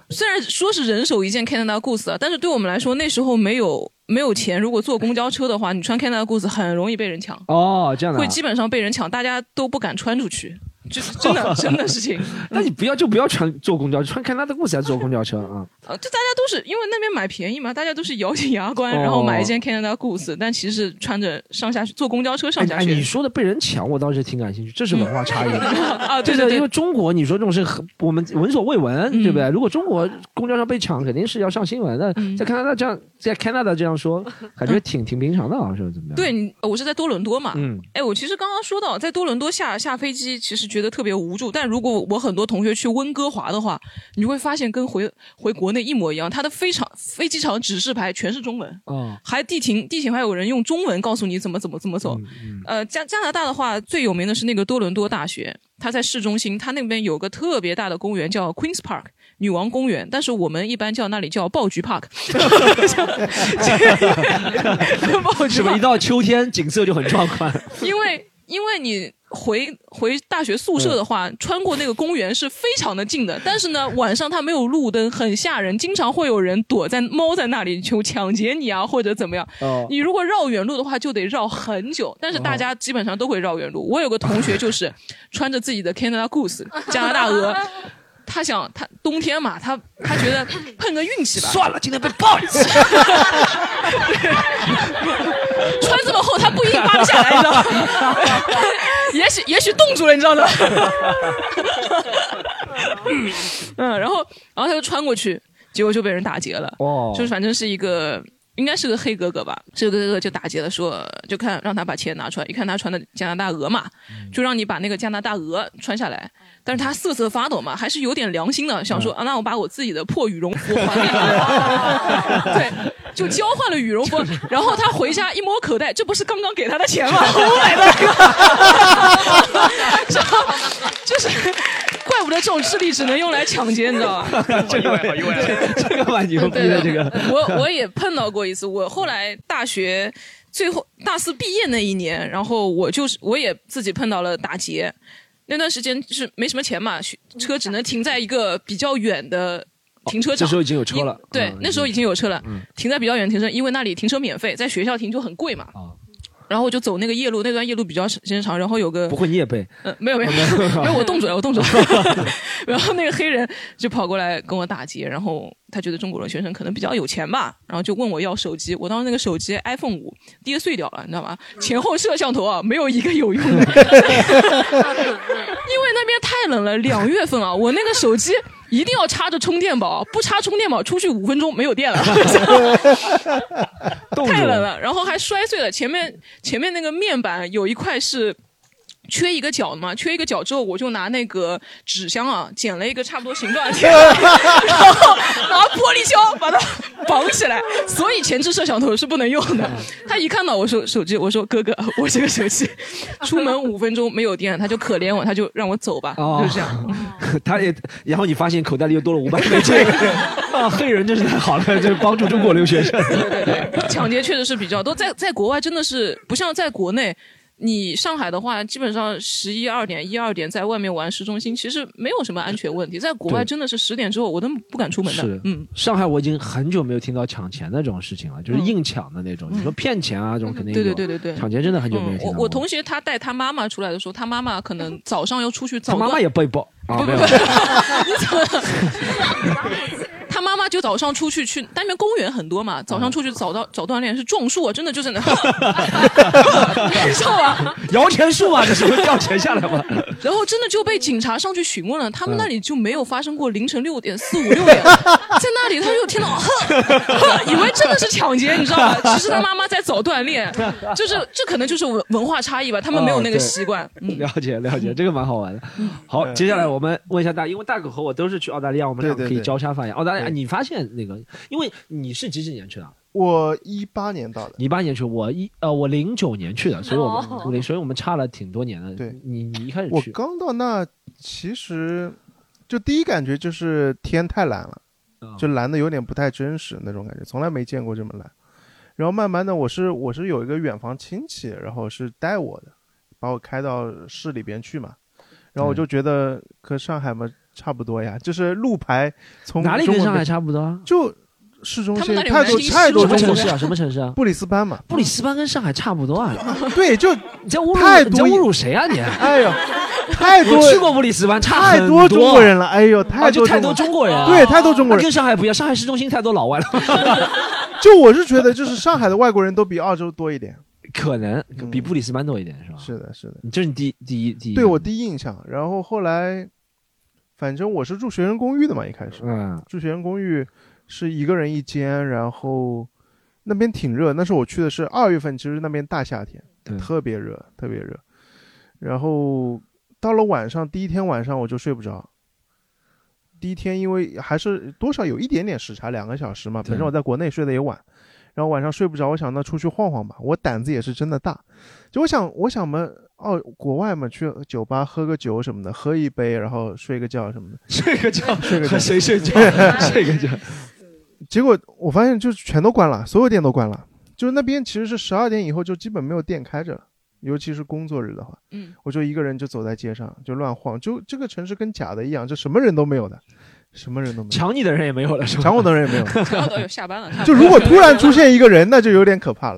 S2: 虽然说是人手一件 Canada Goose，但是对我们来说那时候没有没有钱。如果坐公交车的话，你穿 Canada Goose 很容易被人抢。
S4: 哦，这样的，
S2: 会基本上被人抢，大家都不敢穿出去。就是真的 真的事情，
S4: 那你不要就不要穿坐公交，穿看他的故事还是坐公交车啊？
S2: 呃，就大家都是因为那边买便宜嘛，大家都是咬紧牙关，然后买一件 Canada Goose，但其实穿着上下去坐公交车上下去。
S4: 哎，你说的被人抢，我倒是挺感兴趣，这是文化差异
S2: 啊。
S4: 对
S2: 对，
S4: 因为中国你说这种事我们闻所未闻，对不对？如果中国公交车被抢，肯定是要上新闻的。在加拿大这样，在 Canada 这样说，感觉挺挺平常的啊，是怎么样？
S2: 对，我是在多伦多嘛。嗯。哎，我其实刚刚说到在多伦多下下飞机，其实觉得特别无助。但如果我很多同学去温哥华的话，你会发现跟回回国内一模一样，它的飞场飞机场指示牌全是中文，哦，还地停地停还有人用中文告诉你怎么怎么怎么走。呃，加加拿大的话最有名的是那个多伦多大学，它在市中心，它那边有个特别大的公园叫 Queens Park 女王公园，但是我们一般叫那里叫爆菊 Park。
S4: 是不是一到秋天景色就很壮观？
S2: 因为因为你。回回大学宿舍的话，穿过那个公园是非常的近的，但是呢，晚上它没有路灯，很吓人，经常会有人躲在猫在那里就抢劫你啊，或者怎么样。你如果绕远路的话，就得绕很久。但是大家基本上都会绕远路。我有个同学就是穿着自己的 Canada Goose 加拿大鹅，他想他冬天嘛，他他觉得 碰个运气吧。
S4: 算了，今天被爆一次。
S2: 穿这么厚，他不一定扒得下来，你知道吗？也许也许冻住了，你知道吗？嗯，然后然后他就穿过去，结果就被人打劫了。哦，就是反正是一个应该是个黑哥哥吧，这个哥哥就打劫了，说就看让他把钱拿出来，一看他穿的加拿大鹅嘛，就让你把那个加拿大鹅穿下来。但是他瑟瑟发抖嘛，还是有点良心的，想说啊，那我把我自己的破羽绒服还给他。对，就交换了羽绒服，然后他回家一摸口袋，这不是刚刚给他的钱吗？我来的，就是怪不得这种智力只能用来抢劫，你知道吧？
S4: 这个好意外，这个蛮牛逼的，这个
S2: 我 我也碰到过一次，我后来大学最后大四毕业那一年，然后我就是我也自己碰到了打劫。那段时间就是没什么钱嘛，车只能停在一个比较远的停车场。
S4: 这时候已经有车了。
S2: 对，那时候已经有车了，停在比较远停车，因为那里停车免费，在学校停就很贵嘛。然后我就走那个夜路，那段夜路比较时间长，然后有个
S4: 不会你也背？
S2: 嗯，没有没有 没有，我动嘴了，我动嘴了。然后那个黑人就跑过来跟我打劫，然后他觉得中国留学生可能比较有钱吧，然后就问我要手机。我当时那个手机 iPhone 五跌碎掉了，你知道吗？前后摄像头啊，没有一个有用的。因为那边太冷了，两月份啊，我那个手机。一定要插着充电宝，不插充电宝出去五分钟没有电了，太冷了，然后还摔碎了前面前面那个面板有一块是。缺一个角嘛，缺一个角之后，我就拿那个纸箱啊，剪了一个差不多形状的，然后拿玻璃胶把它绑起来。所以前置摄像头是不能用的。他一看到我说手机，我说哥哥，我这个手机 出门五分钟没有电，他就可怜我，他就让我走吧，就这样。
S4: 他也，然后你发现口袋里又多了五百美金，啊，黑人真是太好了，就是帮助中国留学生。
S2: 对对对，抢劫确实是比较多，在在国外真的是不像在国内。你上海的话，基本上十一二点、一二点在外面玩市中心，其实没有什么安全问题。在国外真的是十点之后，我都不敢出门的。
S4: 是，嗯，上海我已经很久没有听到抢钱的这种事情了，就是硬抢的那种。你说骗钱啊，这种肯定有。
S2: 对对对对对，
S4: 抢钱真的很久没有听到。
S2: 我我同学他带他妈妈出来的时候，他妈妈可能早上要出去早。他
S4: 妈妈也被包。
S2: 不不不，你怎么？他妈妈就早上出去去，那边公园很多嘛，早上出去早到早锻炼是种树啊，真的就是那，你知道吧？
S4: 摇钱树啊，这是掉钱下来吗？
S2: 然后真的就被警察上去询问了，他们那里就没有发生过凌晨六点四五六点，在那里他就听到，以为真的是抢劫，你知道吧？其实他妈妈在早锻炼，就是这可能就是文文化差异吧，他们没有那个习惯。
S4: 嗯了解了解，这个蛮好玩的。好，接下来我们问一下大，因为大狗和我都是去澳大利亚，我们俩可以交叉发言。澳大利亚。你发现那个，因为你是几几年去的？
S5: 我一八年到的。
S4: 一八年去，我一呃，我零九年去的，所以我们所以我们差了挺多年的。
S5: 对，
S4: 你你一开始
S5: 我刚到那，其实就第一感觉就是天太蓝了，就蓝的有点不太真实那种感觉，从来没见过这么蓝。然后慢慢的，我是我是有一个远房亲戚，然后是带我的，把我开到市里边去嘛，然后我就觉得可上海嘛。差不多呀，就是路牌从
S4: 哪里跟上海差不多啊？
S5: 就市中心太多太多
S4: 城市啊，什么城市啊？
S5: 布里斯班嘛。
S4: 布里斯班跟上海差不多啊。
S5: 对，就
S4: 你在侮辱
S5: 太多，
S4: 你在侮辱谁啊你？
S5: 哎呦，太多
S4: 去过布里斯班，
S5: 太多中国人了。哎呦，太
S4: 多太多中国人，
S5: 对，太多中国人。
S4: 跟上海不一样，上海市中心太多老外了。
S5: 就我是觉得，就是上海的外国人都比澳洲多一点，
S4: 可能比布里斯班多一点，是吧？
S5: 是的，是的。
S4: 这是你第第一第一，
S5: 对我第一印象。然后后来。反正我是住学生公寓的嘛，一开始，嗯，住学生公寓是一个人一间，然后那边挺热。那时候我去的是二月份，其实那边大夏天，特别热，特别热。然后到了晚上，第一天晚上我就睡不着。第一天因为还是多少有一点点时差，两个小时嘛，本身我在国内睡得也晚。然后晚上睡不着，我想那出去晃晃吧。我胆子也是真的大，就我想，我想嘛，哦，国外嘛，去酒吧喝个酒什么的，喝一杯，然后睡个觉什么的。
S4: 睡个觉，
S5: 睡个觉，
S4: 谁睡觉？睡个觉。
S5: 结果我发现，就全都关了，所有店都关了。就是那边其实是十二点以后就基本没有店开着了，尤其是工作日的话。嗯。我就一个人就走在街上就乱晃，就这个城市跟假的一样，就什么人都没有的。什么人都没有，
S4: 抢你的人也没有了，
S5: 抢我的人也没有，
S2: 抢都有下班了。
S5: 就如果突然出现一个人，那就有点可怕了。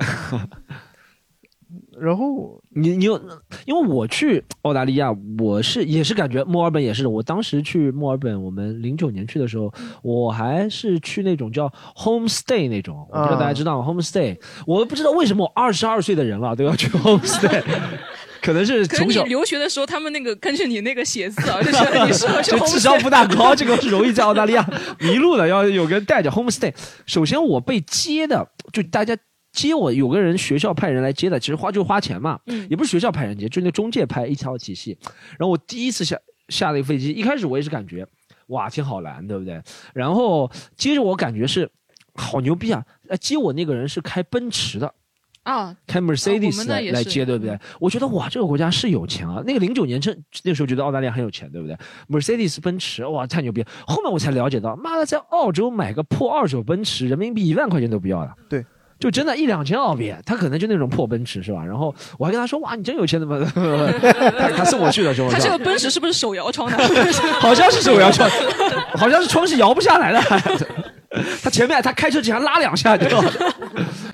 S5: 然后
S4: 你你有，因为我去澳大利亚，我是也是感觉墨尔本也是。我当时去墨尔本，我们零九年去的时候，我还是去那种叫 home stay 那种，我不知道大家知道吗？home stay，我不知道为什么我二十二岁的人了都要去 home stay。可能是
S2: 可你
S4: 从小
S2: 留学的时候，他们那个跟着你那个写字啊，就觉得你适合去
S4: 就
S2: homestay
S4: 智商不大高，这个是容易在澳大利亚迷路的，要有个人带着 homestay。首先我被接的，就大家接我，有个人学校派人来接的，其实花就花钱嘛，
S2: 嗯
S4: 也不是学校派人接，就那中介派一套体系。然后我第一次下下了一个飞机，一开始我也是感觉哇天好蓝，对不对？然后接着我感觉是好牛逼啊！呃，接我那个人是开奔驰的。
S2: 啊，
S4: 开 Mercedes 来接，对不对？我觉得哇，这个国家是有钱啊。那个零九年这那时候觉得澳大利亚很有钱，对不对？Mercedes 奔驰哇，太牛逼！后面我才了解到，妈的，在澳洲买个破二手奔驰，人民币一万块钱都不要了。
S5: 对。
S4: 就真的一两千澳币，他可能就那种破奔驰是吧？然后我还跟他说哇，你真有钱怎么？他 他送我去的时候，
S2: 他这个奔驰是不是手摇窗的？
S4: 好像是手摇窗，好像是窗是摇不下来的。他前面他开车只想拉两下就，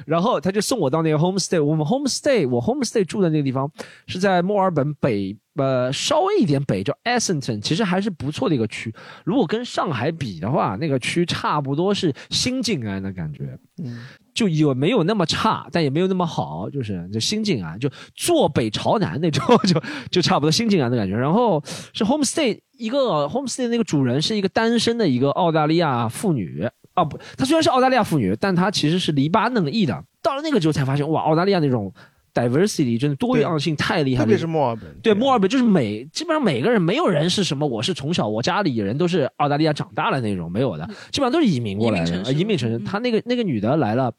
S4: 然后他就送我到那个 homestay。我们 homestay，我 homestay 住的那个地方是在墨尔本北，呃，稍微一点北，叫 Essendon，其实还是不错的一个区。如果跟上海比的话，那个区差不多是新静安的感觉。
S5: 嗯，
S4: 就有没有那么差，但也没有那么好，就是就新静安，就坐北朝南那种，就就差不多新静安的感觉。然后是 homestay 一个 homestay 那个主人是一个单身的一个澳大利亚妇女啊，不，她虽然是澳大利亚妇女，但她其实是黎巴嫩裔的。到了那个之后才发现，哇，澳大利亚那种 diversity 真的多样性太厉害了，
S5: 特别是墨尔本，
S4: 对，墨尔本就是每基本上每个人没有人是什么，我是从小我家里人都是澳大利亚长大的那种，没有的，基本上都是移民过来的，
S2: 移民城市
S4: 呃移民城市。她那个那个女的来了，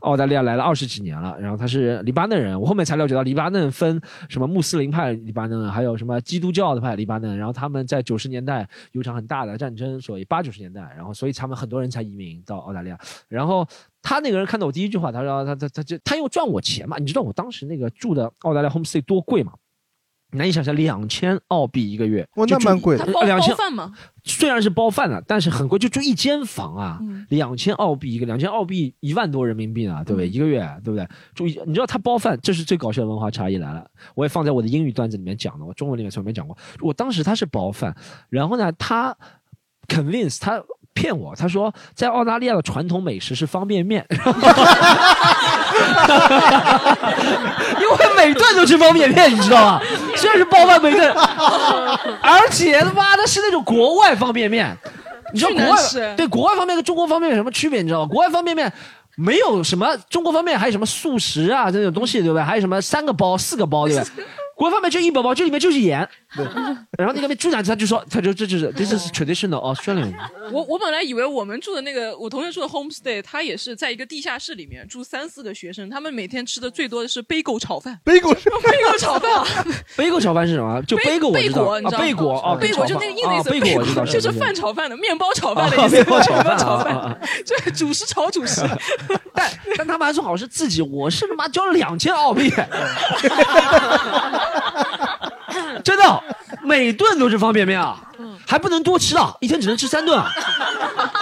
S4: 澳大利亚来了二十几年了，然后她是黎巴嫩人，我后面才了解到黎巴嫩分什么穆斯林派黎巴嫩，还有什么基督教的派黎巴嫩，然后他们在九十年代有场很大的战争，所以八九十年代，然后所以他们很多人才移民到澳大利亚，然后。他那个人看到我第一句话，他说他他他就他又赚我钱嘛？你知道我当时那个住的澳大利亚 homestay 多贵吗？难以想象，两千澳币一个月，
S5: 哇那蛮贵的
S2: 他包
S4: 两千
S2: 饭吗？
S4: 虽然是包饭的，但是很贵，就住一间房啊，两千澳币一个，两千澳币一万多人民币啊，对不对？一个月，对不对？住一，你知道他包饭，这是最搞笑的文化差异来了。我也放在我的英语段子里面讲的，我中文里面从来没讲过。我当时他是包饭，然后呢，他 convince 他骗我，他说在澳大利亚的传统美食是方便面，因为每顿都吃方便面，你知道吗？虽然是包饭每顿，而且他妈的是那种国外方便面，你知道国外对国外方便面跟中国方便面有什么区别？你知道吗？国外方便面。没有什么中国方面还有什么素食啊这种东西，对不对？还有什么三个包、四个包，对不对？国外方面就一包包，这里面就是盐。对。然后那个面猪腩他就说，他就这就是 this is traditional Australian。
S2: 我我本来以为我们住的那个我同学住的 homestay，他也是在一个地下室里面住三四个学生，他们每天吃的最多的是贝狗炒饭。
S5: 贝狗
S2: 贝狗炒饭啊，
S4: 贝果 炒饭是什么？就贝果我
S2: 贝
S4: 知道
S2: 果，你知道
S4: 贝果啊，
S2: 贝果就那个硬的意思，
S4: 贝果我知道，
S2: 就是
S4: 是
S2: 饭炒饭的面包炒饭的
S4: 啊
S2: 意思，
S4: 面包炒饭
S2: 面包炒
S4: 啊啊啊
S2: 饭，这主食炒主食。
S4: 但但他们还说好是自己，我是他妈交了两千澳币，真的，每顿都是方便面啊，还不能多吃啊，一天只能吃三顿啊，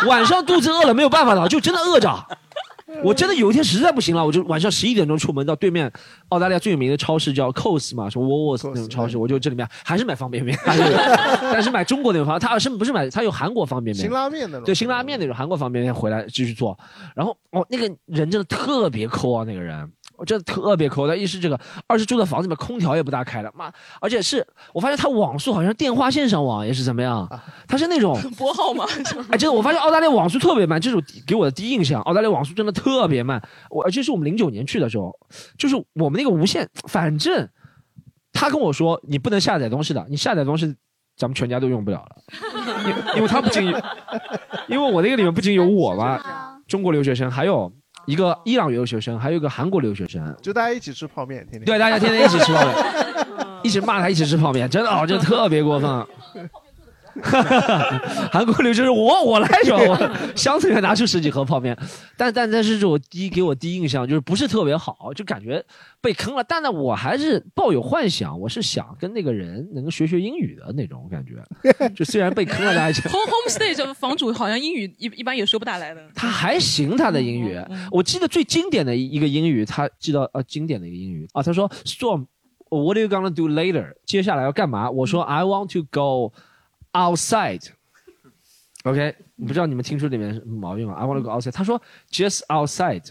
S4: 晚上肚子饿了没有办法的，就真的饿着。我真的有一天实在不行了，我就晚上十一点钟出门到对面澳大利亚最有名的超市叫 Coles 嘛，什么 Woolworths 那种超市，我就这里面还是买方便面，还是但是买中国那种方，他是不是买他有韩国方便面？
S5: 辛拉面那种，
S4: 对辛拉面那种韩国方便面回来继续做，然后哦那个人真的特别抠啊，那个人。我真的特别抠，他一是这个，二是住的房子里面空调也不大开的，妈，而且是我发现他网速好像电话线上网也是怎么样，他是那种
S2: 拨号吗？
S4: 哎，真的，我发现澳大利亚网速特别慢，这是我给我的第一印象。澳大利亚网速真的特别慢，我而且是我们零九年去的时候，就是我们那个无线，反正他跟我说你不能下载东西的，你下载东西咱们全家都用不了了，因因为他不仅有，因为我那个里面不仅有我嘛，中国留学生，还有一个伊朗留学生，还有一个韩国留学生，
S5: 就大家一起吃泡面，天天。
S4: 对，大家天天一起吃泡面，一起骂他，一起吃泡面，真的哦，就特别过分。韩国留学生，我我来是吧？我箱子里面拿出十几盒泡面，但但但是这我第一给我第一印象就是不是特别好，就感觉被坑了。但呢，我还是抱有幻想，我是想跟那个人能够学学英语的那种感觉。就虽然被坑了，大家
S2: home homestay 这房主好像英语一一般也说不大来的。
S4: 他还行，他的英语，我记得最经典的一个英语，他记得呃经典的一个英语啊，他说 Storm，what are you gonna do later？接下来要干嘛？我说 I want to go outside。OK，不知道你们听出里面什么毛病吗？I want to go outside。他说 just outside。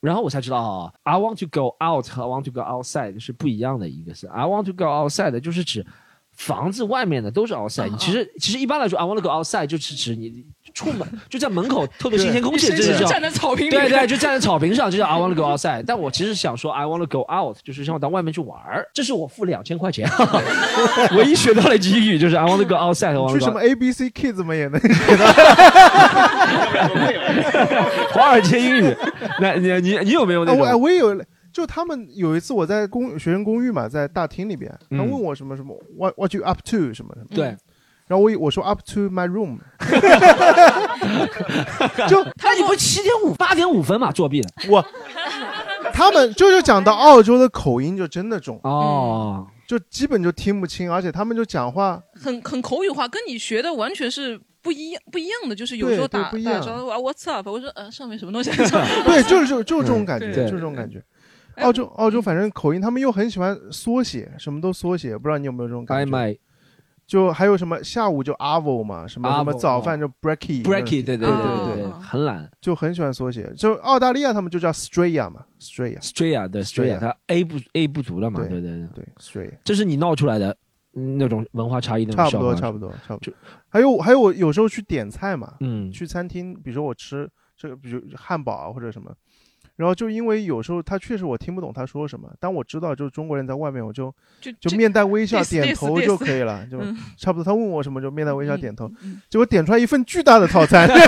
S4: 然后我才知道啊，I want to go out 和 I want to go outside 是不一样的。一个是 I want to go outside，就是指房子外面的都是 outside。其实其实一般来说，I want to go outside 就是指你出门就在门口透着新鲜空气，这就叫
S2: 站在草坪上。
S4: 对对，就站在草坪上，就叫 I want to go outside。但我其实想说 I want to go out，就是让我到外面去玩儿。这是我付两千块钱，唯一学到了一句英语就是 I want to go outside。
S5: 去什么 A B C Kids 们？也能学到
S4: 华尔街英语。那你你你有没有那种？
S5: 我我也有。就他们有一次我在公学生公寓嘛，在大厅里边，他问我什么什么，what what you up to 什么什么。
S4: 对。
S5: 然后我我说 up to my room，
S4: 就他你不七点五八点五分嘛作弊的。
S5: 我，他们就是讲到澳洲的口音就真的重。
S4: 哦，
S5: 就基本就听不清，而且他们就讲话
S2: 很很口语化，跟你学的完全是不一样不一样的，就是有时候打打招呼 what's up，我说呃上面什么东西，
S5: 对，就是就就是这种感觉，就是这种感觉。澳洲澳洲反正口音，他们又很喜欢缩写，什么都缩写，不知道你有没有这种感觉？就还有什么下午就 avo 嘛，什么什么早饭就 breaky，breaky，
S4: 对对对对对，很懒，
S5: 就很喜欢缩写。就澳大利亚他们就叫 straya 嘛，straya，straya
S4: 对 straya，它 a 不 a 不足了嘛，对对对
S5: 对，straya，
S4: 这是你闹出来的那种文化差异的
S5: 差不多差不多差不多。还有还有我有时候去点菜嘛，嗯，去餐厅，比如说我吃这个，比如汉堡啊或者什么。然后就因为有时候他确实我听不懂他说什么，但我知道就是中国人在外面，我就就面带微笑点头就可以了，就差不多。他问我什么就面带微笑点头，结果点出来一份巨大的套餐，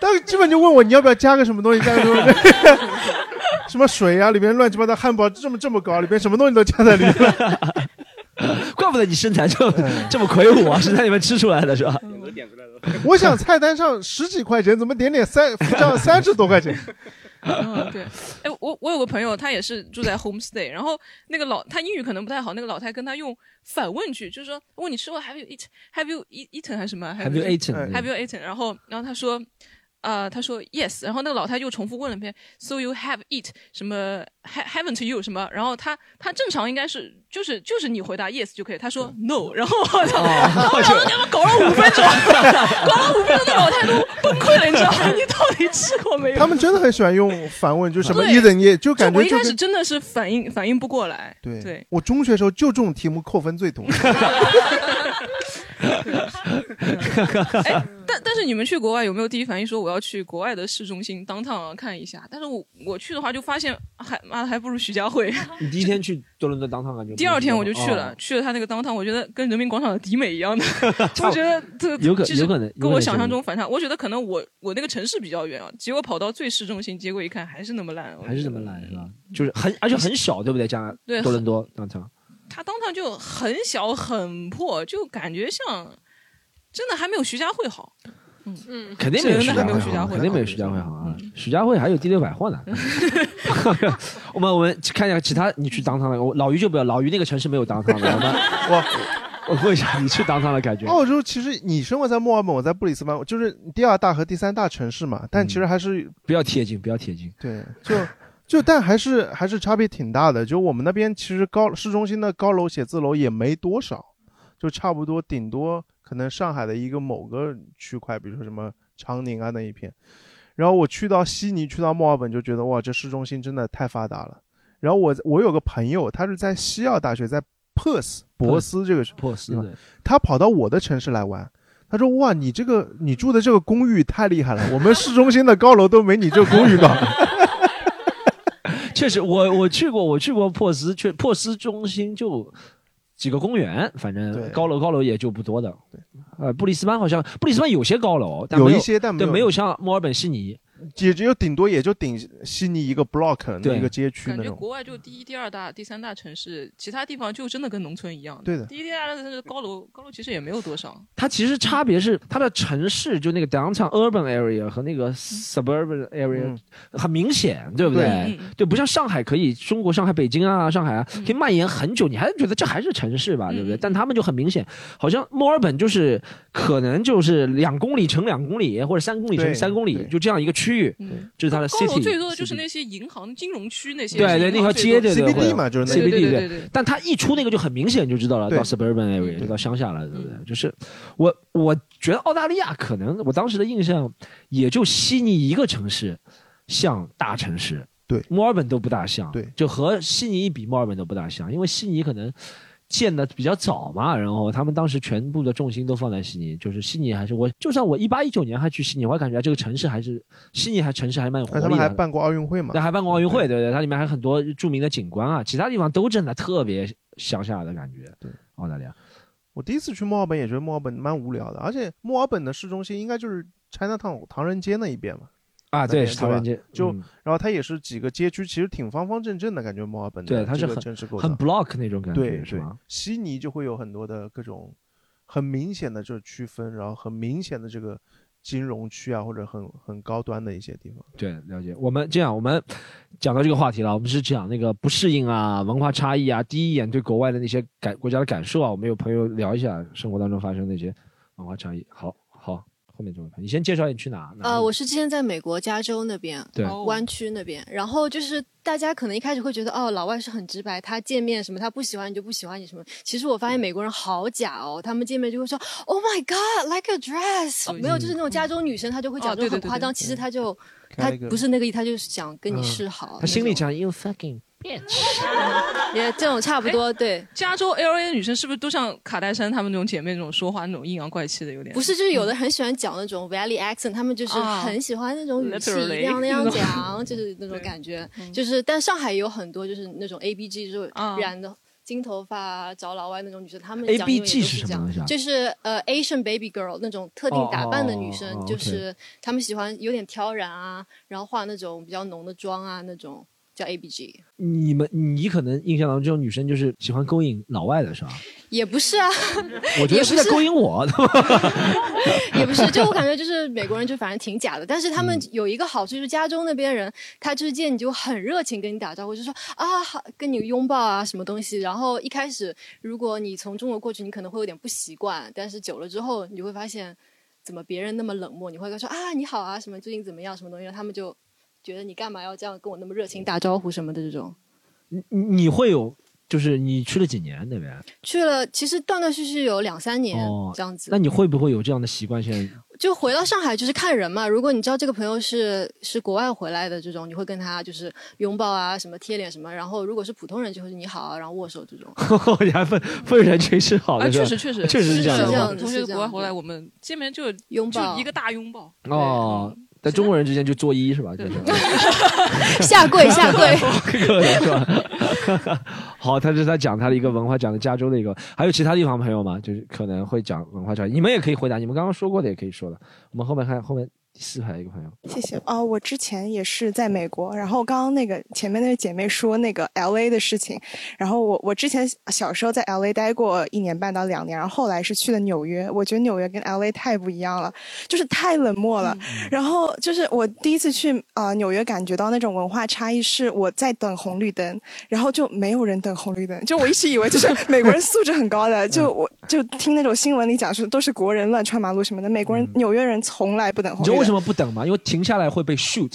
S5: 但是基本就问我你要不要加个什么东西，加个什么 什么水啊，里面乱七八糟汉堡这么这么高，里面什么东西都加在里面。
S4: 怪不得你身材这么这么魁梧啊，是在里面吃出来的，是吧？
S5: 我想菜单上十几块钱，怎么点点三这三十多块钱？
S2: 嗯，对。哎，我我有个朋友，他也是住在 homestay，然后那个老他英语可能不太好，那个老太跟他用反问句，就是说问你吃过 Have you eat Have you eaten 还是什么
S4: ？Have you eaten
S2: Have you eaten？然后然后他说。呃，他说 yes，然后那个老太又重复问了一遍，so you have eat 什么 haven't you 什么？然后他他正常应该是就是就是你回答 yes 就可以。他说 no，然后我操然后他搞了五分钟，搞了五分钟，那老太都崩溃了，你知道吗？你到底吃过没有？
S5: 他们真的很喜欢用反问，就什么 either 你就感觉
S2: 我一开始真的是反应反应不过来。
S5: 对
S2: 对，
S5: 我中学时候就这种题目扣分最多。
S2: 哎，但但是你们去国外有没有第一反应说我要去国外的市中心 downtown 看一下？但是我我去的话就发现还妈的还不如徐家汇。
S4: 你第一天去多伦多 downtown 感觉？
S2: 第二天我就去了，去了他那个 downtown，我觉得跟人民广场的迪美一样的。我觉得这
S4: 有可有可能
S2: 跟我想象中反差。我觉得可能我我那个城市比较远啊，结果跑到最市中心，结果一看还是那么烂，
S4: 还是那么烂是吧？就是很而且很小，对不对？加多伦多 downtown，
S2: 它 downtown 就很小很破，就感觉像。真的还没有徐家汇好，
S4: 嗯嗯，肯定没有徐家汇，肯定没有徐家汇好啊！徐家汇还有第六百货呢。我们我们看一下其他，你去当趟了，我老于就不要，老于那个城市没有当趟的。我我问一下，你去当趟的感觉？
S5: 澳洲其实你生活在墨尔本，我在布里斯班，就是第二大和第三大城市嘛，但其实还是
S4: 不要贴近，不要贴近。
S5: 对，就就但还是还是差别挺大的。就我们那边其实高市中心的高楼写字楼也没多少，就差不多顶多。可能上海的一个某个区块，比如说什么长宁啊那一片，然后我去到悉尼，去到墨尔本，就觉得哇，这市中心真的太发达了。然后我我有个朋友，他是在西澳大学，在珀斯博斯这个
S4: 珀斯，
S5: 他跑到我的城市来玩，他说哇，你这个你住的这个公寓太厉害了，我们市中心的高楼都没你这公寓高。
S4: 确实，我我去过，我去过珀斯，去珀斯中心就。几个公园，反正高楼高楼也就不多的。对，呃，布里斯班好像布里斯班有些高楼，但
S5: 有一些，但
S4: 没有像墨尔本、悉尼。
S5: 也只有顶多也就顶悉尼一个 block 那一个街区
S2: 感觉国外就第一、第二大、第三大城市，其他地方就真的跟农村一样。
S5: 对的，
S2: 第一、第二大城市高楼高楼其实也没有多少。
S4: 它其实差别是它的城市，就那个 downtown urban area 和那个 suburban area 很明显，对不对？对，不像上海可以，中国上海、北京啊，上海啊，可以蔓延很久，你还是觉得这还是城市吧，对不对？但他们就很明显，好像墨尔本就是可能就是两公里乘两公里，或者三公里乘三公里，就这样一个区域，就是。它的
S2: 高楼最多的就是那些银行、金融区那些，
S4: 对对，那条街对
S5: CBD 嘛，就是
S4: CBD
S2: 对对。
S4: 但它一出那个就很明显就知道了，到 suburban area 就到乡下了，对不对？就是我我觉得澳大利亚可能我当时的印象也就悉尼一个城市像大城市，
S5: 对，
S4: 墨尔本都不大像，
S5: 对，
S4: 就和悉尼一比，墨尔本都不大像，因为悉尼可能。建的比较早嘛，然后他们当时全部的重心都放在悉尼，就是悉尼还是我，就算我一八一九年还去悉尼，我还感觉这个城市还是悉尼还城市还蛮有活力的。
S5: 他们还办过奥运会嘛？
S4: 那还办过奥运会，对对，它里面还很多著名的景观啊，其他地方都真的特别乡下的感觉。
S5: 对，
S4: 澳大利亚，
S5: 我第一次去墨尔本也觉得墨尔本蛮无聊的，而且墨尔本的市中心应该就是 China Town 唐人街那一边嘛。
S4: 啊，对，是街，
S5: 就然后它也是几个街区，其实挺方方正正的感觉。墨尔本
S4: 对，它是很很 block 那种感觉，
S5: 对
S4: 是吧？
S5: 悉尼就会有很多的各种很明显的这区分，然后很明显的这个金融区啊，或者很很高端的一些地方。
S4: 对，了解。我们这样，我们讲到这个话题了，我们是讲那个不适应啊，文化差异啊，第一眼对国外的那些感国家的感受啊，我们有朋友聊一下生活当中发生那些文化差异。好。你先介绍你去哪？
S10: 呃，我是之前在美国加州那边，
S4: 对，
S10: 湾区那边。然后就是大家可能一开始会觉得，哦，老外是很直白，他见面什么，他不喜欢你就不喜欢你什么。其实我发现美国人好假哦，他们见面就会说，Oh my God，like a dress，没有，就是那种加州女生，她就会讲这种很夸张，其实她就她不是那个意，她就是想跟你示好。
S4: 她心里讲 you fucking。
S10: 也这种差不多，对。
S2: 加州 L A 的女生是不是都像卡戴珊她们那种姐妹那种说话那种阴阳怪气的有点？
S10: 不是，就是有的很喜欢讲那种 Valley accent，她们就是很喜欢那种语气一定要那样讲，就是那种感觉。就是，但上海也有很多就是那种 A B G，就是染的金头发找老外那种女生，她们
S4: A B G 是什么东西？
S10: 就是呃 Asian baby girl 那种特定打扮的女生，就是她们喜欢有点挑染啊，然后化那种比较浓的妆啊那种。叫 A B G，
S4: 你们你可能印象当中这种女生就是喜欢勾引老外的是吧？
S10: 也不是啊，
S4: 我觉得是在勾引我。
S10: 也不是，就我感觉就是美国人就反正挺假的，但是他们有一个好处就是加州那边人，他就是见你就很热情跟你打招呼，就说啊好跟你拥抱啊什么东西。然后一开始如果你从中国过去，你可能会有点不习惯，但是久了之后你就会发现怎么别人那么冷漠，你会说啊你好啊什么最近怎么样什么东西，他们就。觉得你干嘛要这样跟我那么热情打招呼什么的这种，
S4: 你你会有就是你去了几年那边？
S10: 去了，其实断断续续有两三年这样子。
S4: 那你会不会有这样的习惯？现在
S10: 就回到上海就是看人嘛。如果你知道这个朋友是是国外回来的这种，你会跟他就是拥抱啊，什么贴脸什么。然后如果是普通人，就会是你好啊，然后握手这种。
S4: 你还分分人群是好的，
S2: 确实确实
S4: 确实是这
S10: 样。
S2: 同学国外回来，我们见面就
S10: 拥抱，
S2: 就一个大拥抱。
S4: 哦。在中国人之间就作揖是吧？就是
S10: 下跪下跪，
S4: 是吧？好，他是他讲他的一个文化，讲的加州的一个，还有其他地方朋友吗？就是可能会讲文化差异，你们也可以回答，你们刚刚说过的也可以说的。我们后面看后面。第四排一个朋友，
S11: 谢谢啊！我之前也是在美国，然后刚刚那个前面那个姐妹说那个 L A 的事情，然后我我之前小时候在 L A 待过一年半到两年，然后后来是去了纽约，我觉得纽约跟 L A 太不一样了，就是太冷漠了。然后就是我第一次去啊纽约，感觉到那种文化差异是我在等红绿灯，然后就没有人等红绿灯，就我一直以为就是 美国人素质很高的，就我就听那种新闻里讲说都是国人乱穿马路什么的，美国人纽约人从来不等红绿灯。
S4: 为什么不等嘛？因为停下来会被 shoot。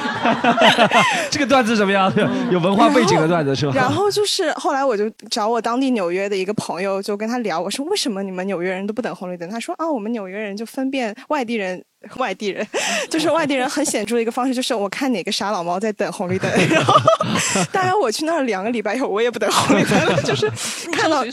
S4: 这个段子怎么样？有文化背景的段子是吧？
S11: 然后就是后来我就找我当地纽约的一个朋友，就跟他聊，我说为什么你们纽约人都不等红绿灯？他说啊，我们纽约人就分辨外地人。外地人，就是外地人很显著的一个方式，就是我看哪个傻老猫在等红绿灯，然后当然我去那儿两个礼拜以后，我也不等红绿灯了，就是看到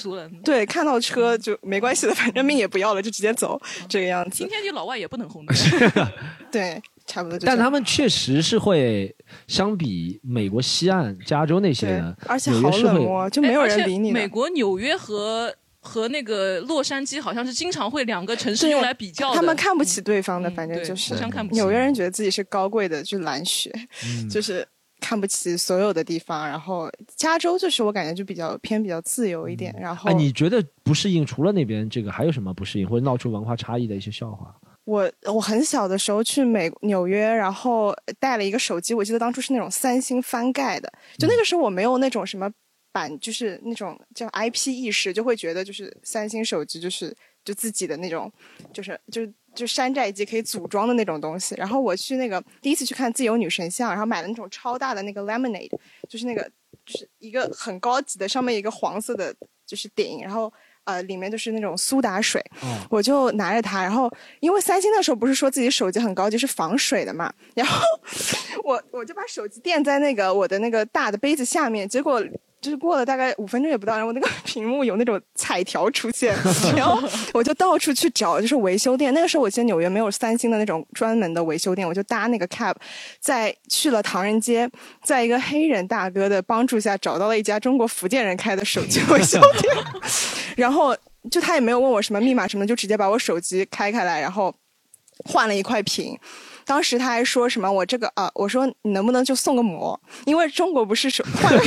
S11: 对看到车就没关系的，反正命也不要了，就直接走这个样子。
S2: 今天你老外也不等红绿灯，
S11: 对，差不多。
S4: 但他们确实是会相比美国西岸、加州那些人，
S11: 而且好冷漠，就没有人理你。
S2: 美国纽约和。和那个洛杉矶好像是经常会两个城市用来比较，
S11: 他们看不起对方的，反正就是
S2: 互相看不起。
S11: 纽约人觉得自己是高贵的，就蓝血，就是看不起所有的地方。然后加州就是我感觉就比较偏比较自由一点。然后，
S4: 你觉得不适应？除了那边这个，还有什么不适应或者闹出文化差异的一些笑话？
S11: 我我很小的时候去美纽约，然后带了一个手机，我记得当初是那种三星翻盖的，就那个时候我没有那种什么。版就是那种叫 IP 意识，就会觉得就是三星手机就是就自己的那种，就是就就山寨机可以组装的那种东西。然后我去那个第一次去看自由女神像，然后买了那种超大的那个 Lemonade，就是那个就是一个很高级的，上面一个黄色的就是顶，然后呃，里面就是那种苏打水，
S4: 嗯
S11: 我就拿着它，然后因为三星那时候不是说自己手机很高级是防水的嘛，然后 我我就把手机垫在那个我的那个大的杯子下面，结果。就是过了大概五分钟也不到，然后那个 屏幕有那种彩条出现，然后我就到处去找，就是维修店。那个时候我记得纽约没有三星的那种专门的维修店，我就搭那个 cab，在去了唐人街，在一个黑人大哥的帮助下找到了一家中国福建人开的手机维修店，然后就他也没有问我什么密码什么的，就直接把我手机开开来，然后换了一块屏。当时他还说什么我这个啊，我说你能不能就送个膜？因为中国不是手换了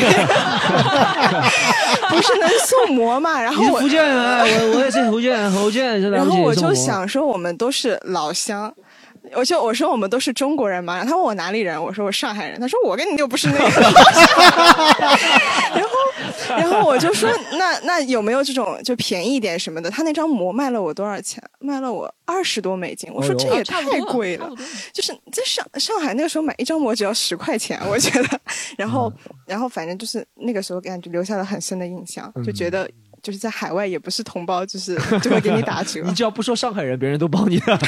S11: 不是能送膜嘛？然后我
S4: 福建人，哎我我也是福建人，福建人。
S11: 然后我就想说，我们都是老乡。我就我说我们都是中国人嘛，然后他问我哪里人，我说我上海人，他说我跟你又不是那个，然后然后我就说那那有没有这种就便宜一点什么的？他那张膜卖了我多少钱？卖了我二十多美金，我说这也太贵了，就是在上上海那个时候买一张膜只要十块钱，我觉得，然后然后反正就是那个时候感觉留下了很深的印象，就觉得。就是在海外也不是同胞，就是就会给你打 折。
S4: 你只要不说上海人，别人都帮你了；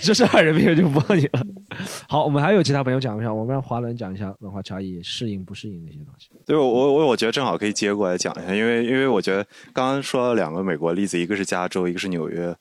S4: 说上海人，别人就不帮你了。好，我们还有其他朋友讲一下，我们让华伦讲一下文化差异适应不适应那些东西。
S6: 对，我我我觉得正好可以接过来讲一下，因为因为我觉得刚刚说了两个美国例子，一个是加州，一个是纽约。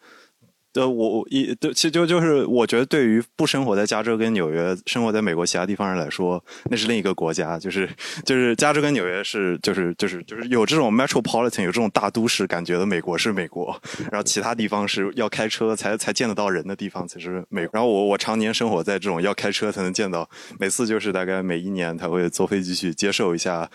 S6: 呃，我一对，其实就就是我觉得对于不生活在加州跟纽约，生活在美国其他地方人来说，那是另一个国家。就是就是加州跟纽约是就是就是就是有这种 metropolitan 有这种大都市感觉的美国是美国，然后其他地方是要开车才才见得到人的地方才是美。然后我我常年生活在这种要开车才能见到，每次就是大概每一年他会坐飞机去接受一下，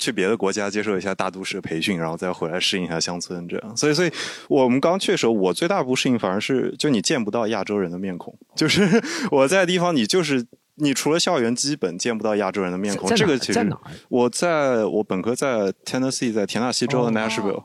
S6: 去别的国家接受一下大都市培训，然后再回来适应一下乡村这样。所以所以我们刚去的时候，我最大不适应反而是就你见不到亚洲人的面孔，就是 我在的地方你就是。你除了校园，基本见不到亚洲人的面孔。这个其实
S4: 在哪儿
S6: 我在我本科在 Tennessee，在田纳西州的 Nashville。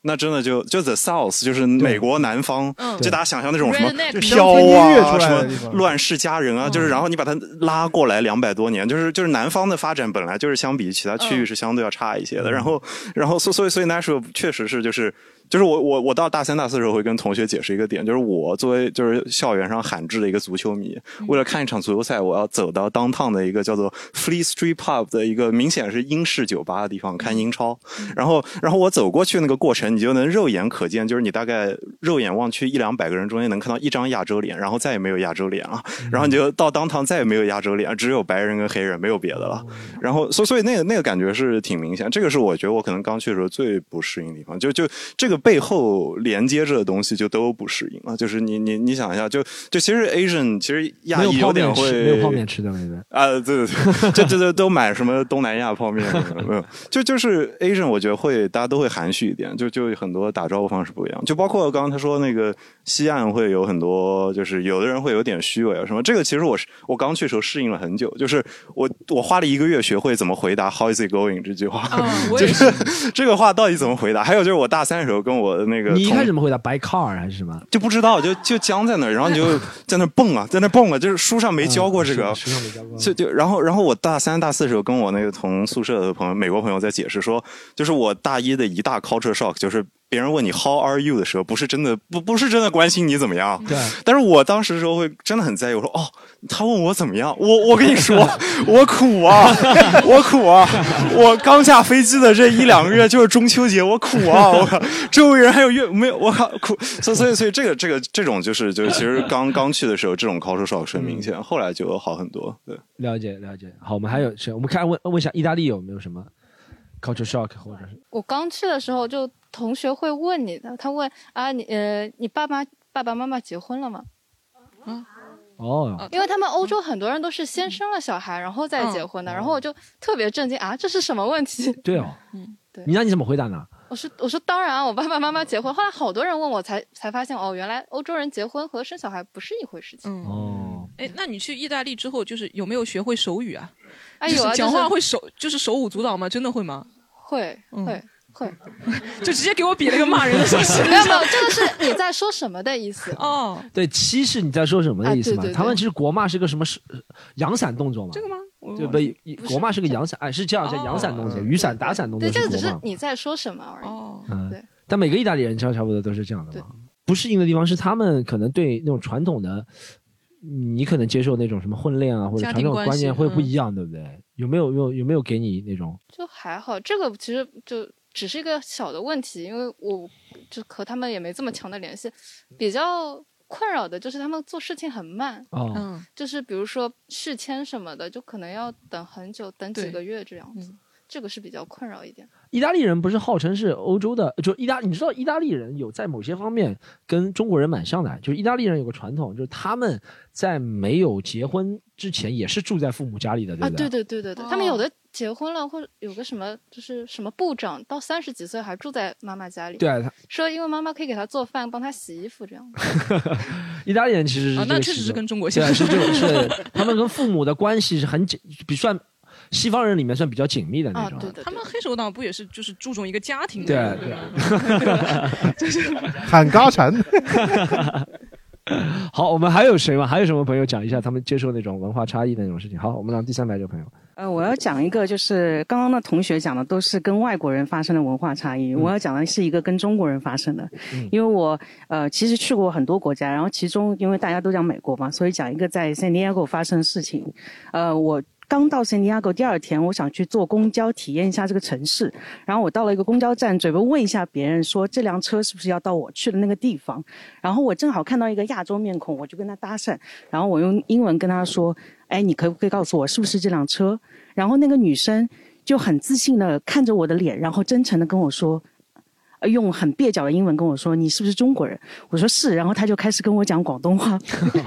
S6: 那真的就就 The South，就是美国南方，
S2: 嗯
S6: 就大家想象那种什么飘啊，什么乱世佳人啊，就是然后你把它拉过来两百多年，就是就是南方的发展本来就是相比其他区域是相对要差一些的，然后然后所所以所以 Nashville 确实是就是。就是我我我到大三大四的时候会跟同学解释一个点，就是我作为就是校园上罕至的一个足球迷，为了看一场足球赛，我要走到 downtown 的一个叫做 Fleet Street Pub 的一个明显是英式酒吧的地方看英超，然后然后我走过去那个过程，你就能肉眼可见，就是你大概肉眼望去一两百个人中间能看到一张亚洲脸，然后再也没有亚洲脸了，然后你就到 downtown 再也没有亚洲脸，只有白人跟黑人，没有别的了。然后所所以那个那个感觉是挺明显，这个是我觉得我可能刚去的时候最不适应的地方，就就这个背后连接着的东西就都不适应了。就是你你你想一下，就就其实 Asian 其实亚裔有点会
S4: 没有泡面吃的那边。
S6: 啊，对对对，这这这都买什么东南亚泡面没有？就就是 Asian，我觉得会大家都会含蓄一点，就就很多打招呼方式不一样，就包括刚刚他说那个西岸会有很多，就是有的人会有点虚伪啊什么。这个其实我是我刚去的时候适应了很久，就是我我花了一个月学会怎么回答 How is it going 这句话，
S2: 我也
S6: 就是 这个话到底怎么回答？还有就是我大三的时候跟我的那个
S4: 你一开始怎么回答？By car 还是什么？
S6: 就不知道，就就僵在那儿，然后你 就在那儿蹦啊，在那儿蹦啊，就是书上没教过这个，
S4: 嗯书上没教过
S6: 就就然后然后我大三大四的时候跟我那个同宿舍的朋友，美国朋友在解释说，就是我大一的一大 culture shock，就是别人问你 How are you 的时候，不是真的不不是真的关心你怎么样，
S4: 对，
S6: 但是我当时的时候会真的很在意，我说哦，他问我怎么样，我我跟你说，我苦啊，我苦啊，我刚下飞机的这一两个月就是中秋节，我苦啊，我靠，周围人还有月没有，我靠苦，所以所以所以这个这个这种就是就是其实刚刚去的时候这种 culture shock 是很明显，后来就好很多，对。
S4: 了解了解。好，我们还有谁？我们看问问一下意大利有没有什么 culture shock 或者是
S8: 我刚去的时候，就同学会问你的，他问啊，你呃，你爸妈爸爸妈妈结婚了吗？
S4: 哦，
S8: 因为他们欧洲很多人都是先生了小孩，然后再结婚的，然后我就特别震惊啊，这是什么问题？
S4: 对哦，
S8: 嗯，对。
S4: 你那你怎么回答呢？
S8: 我说我说当然啊，我爸爸妈妈结婚。后来好多人问我才才发现哦，原来欧洲人结婚和生小孩不是一回事情。
S4: 哦，
S2: 哎，那你去意大利之后，就是有没有学会手语啊？
S8: 哎有啊
S2: 就是讲
S8: 就是
S2: 话会手就是手舞足蹈吗？真的会吗？
S8: 会
S2: 嗯
S8: 会会，
S2: 就直接给我比了个骂人的手势。
S8: 没有没有，这个是你在说什么的意思
S2: 哦。
S4: 对，七是你在说什么的意思吗？
S8: 啊对对对
S4: 他们其实国骂是个什么是呃阳伞动作嘛？
S2: 这个吗？
S4: 对不？国骂是个阳伞，哎，是这样叫阳伞动作，雨伞打伞动作
S8: 对，这个只是。你在说什么而已。
S2: 哦，
S4: 嗯
S8: 对，
S4: 但每个意大利人差差不多都是这样的嘛。不适应的地方是他们可能对那种传统的，你可能接受那种什么婚恋啊或者传统观念会不
S8: 嗯
S4: 一样，对不对？有没有有有没有给你那种？
S8: 就还好，这个其实就只是一个小的问题，因为我就和他们也没这么强的联系，比较困扰的就是他们做事情很慢，
S4: 哦
S2: 嗯，
S8: 就是比如说续签什么的，就可能要等很久，等几个月这样子，这个是比较困扰一点。
S4: 意大利人不是号称是欧洲的，就意大，你知道意大利人有在某些方面跟中国人蛮像的，就是意大利人有个传统，就是他们在没有结婚之前也是住在父母家里的，对
S8: 啊，
S4: 不
S8: 对
S4: 对？
S8: 对对对对，他们有的结婚了，或者有个什么就是什么部长到三十几岁还住在妈妈家里，
S4: 对啊他
S8: 说因为妈妈可以给他做饭，帮他洗衣服这样。
S4: 意大利人其实是
S2: 啊那确实是跟中国像
S4: 是这个 是他们跟父母的关系是很紧，比算西方人里面算比较紧密的那种。
S2: 他们黑手党不也是就是注重一个家庭
S4: 对
S2: 的？
S4: 对，
S5: 喊嘎蝉。
S4: 好，我们还有谁吗？还有什么朋友讲一下他们接受那种文化差异的那种事情？好，我们让第三排这个朋友。
S12: 呃，我要讲一个，就是刚刚的同学讲的都是跟外国人发生的文化差异，我要讲的是一个跟中国人发生的。
S13: 嗯
S12: 因为我呃其实去过很多国家，然后其中因为大家都讲美国嘛，所以讲一个在 San Diego 发生的事情。呃，我刚到圣地亚哥第二天，我想去坐公交体验一下这个城市，然后我到了一个公交站，准备问一下别人说这辆车是不是要到我去的那个地方，然后我正好看到一个亚洲面孔，我就跟他搭讪，然后我用英文跟他说：“哎，你可不可以告诉我是不是这辆车？”然后那个女生就很自信的看着我的脸，然后真诚的跟我说。呃用很蹩脚的英文跟我说：“你是不是中国人？”我说是，然后他就开始跟我讲广东话，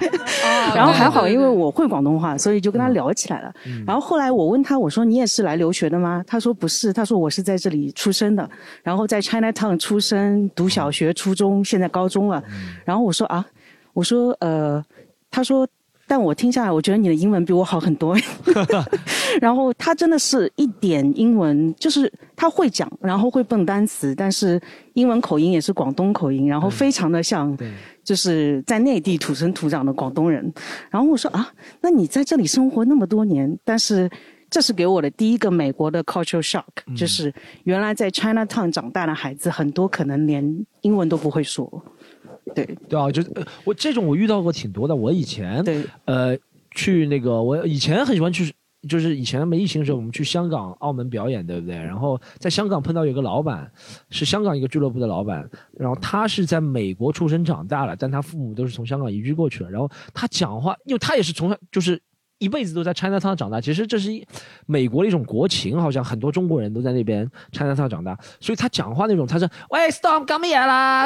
S12: 然后还好，因为我会广东话，所以就跟他聊起来了。然后后来我问他，我说：“你也是来留学的吗？”他说：“不是，他说我是在这里出生的，然后在 Chinatown 出生，读小学、初中，现在高中了。”然后我说：“啊，我说呃，他说。”但我听下来，我觉得你的英文比我好很多。然后他真的是一点英文，就是他会讲，然后会蹦单词，但是英文口音也是广东口音，然后非常的像，就是在内地土生土长的广东人。然后我说啊，那你在这里生活那么多年，但是这是给我的第一个美国的 cultural shock，、就是原来在 Chinatown 长大的孩子，很多可能连英文都不会说。对
S4: 对啊，就我这种我遇到过挺多的。我以前
S12: 对
S4: 呃去那个我以前很喜欢去，就是以前没疫情的时候，我们去香港、澳门表演，对不对？然后在香港碰到有个老板，是香港一个俱乐部的老板，然后他是在美国出生长大了，但他父母都是从香港移居过去了。然后他讲话，因为他也是从小就是。一辈子都在 Chinatown 长大，其实这是一美国的一种国情，好像很多中国人都在那边 Chinatown 长大，所以他讲话那种，他是喂 Storm 干乜嘢啦？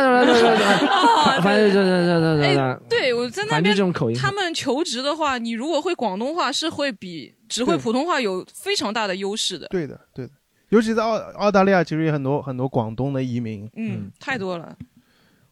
S4: 反正对对对对对
S2: 哎，对我在那边
S4: 这种口音，
S2: 他们求职的话，你如果会广东话，是会比只会
S5: 对
S2: 普通话有非常大的优势的。
S5: 对的，对的，尤其在澳澳大利亚，其实有很多很多广东的移民。
S2: 嗯，太多了。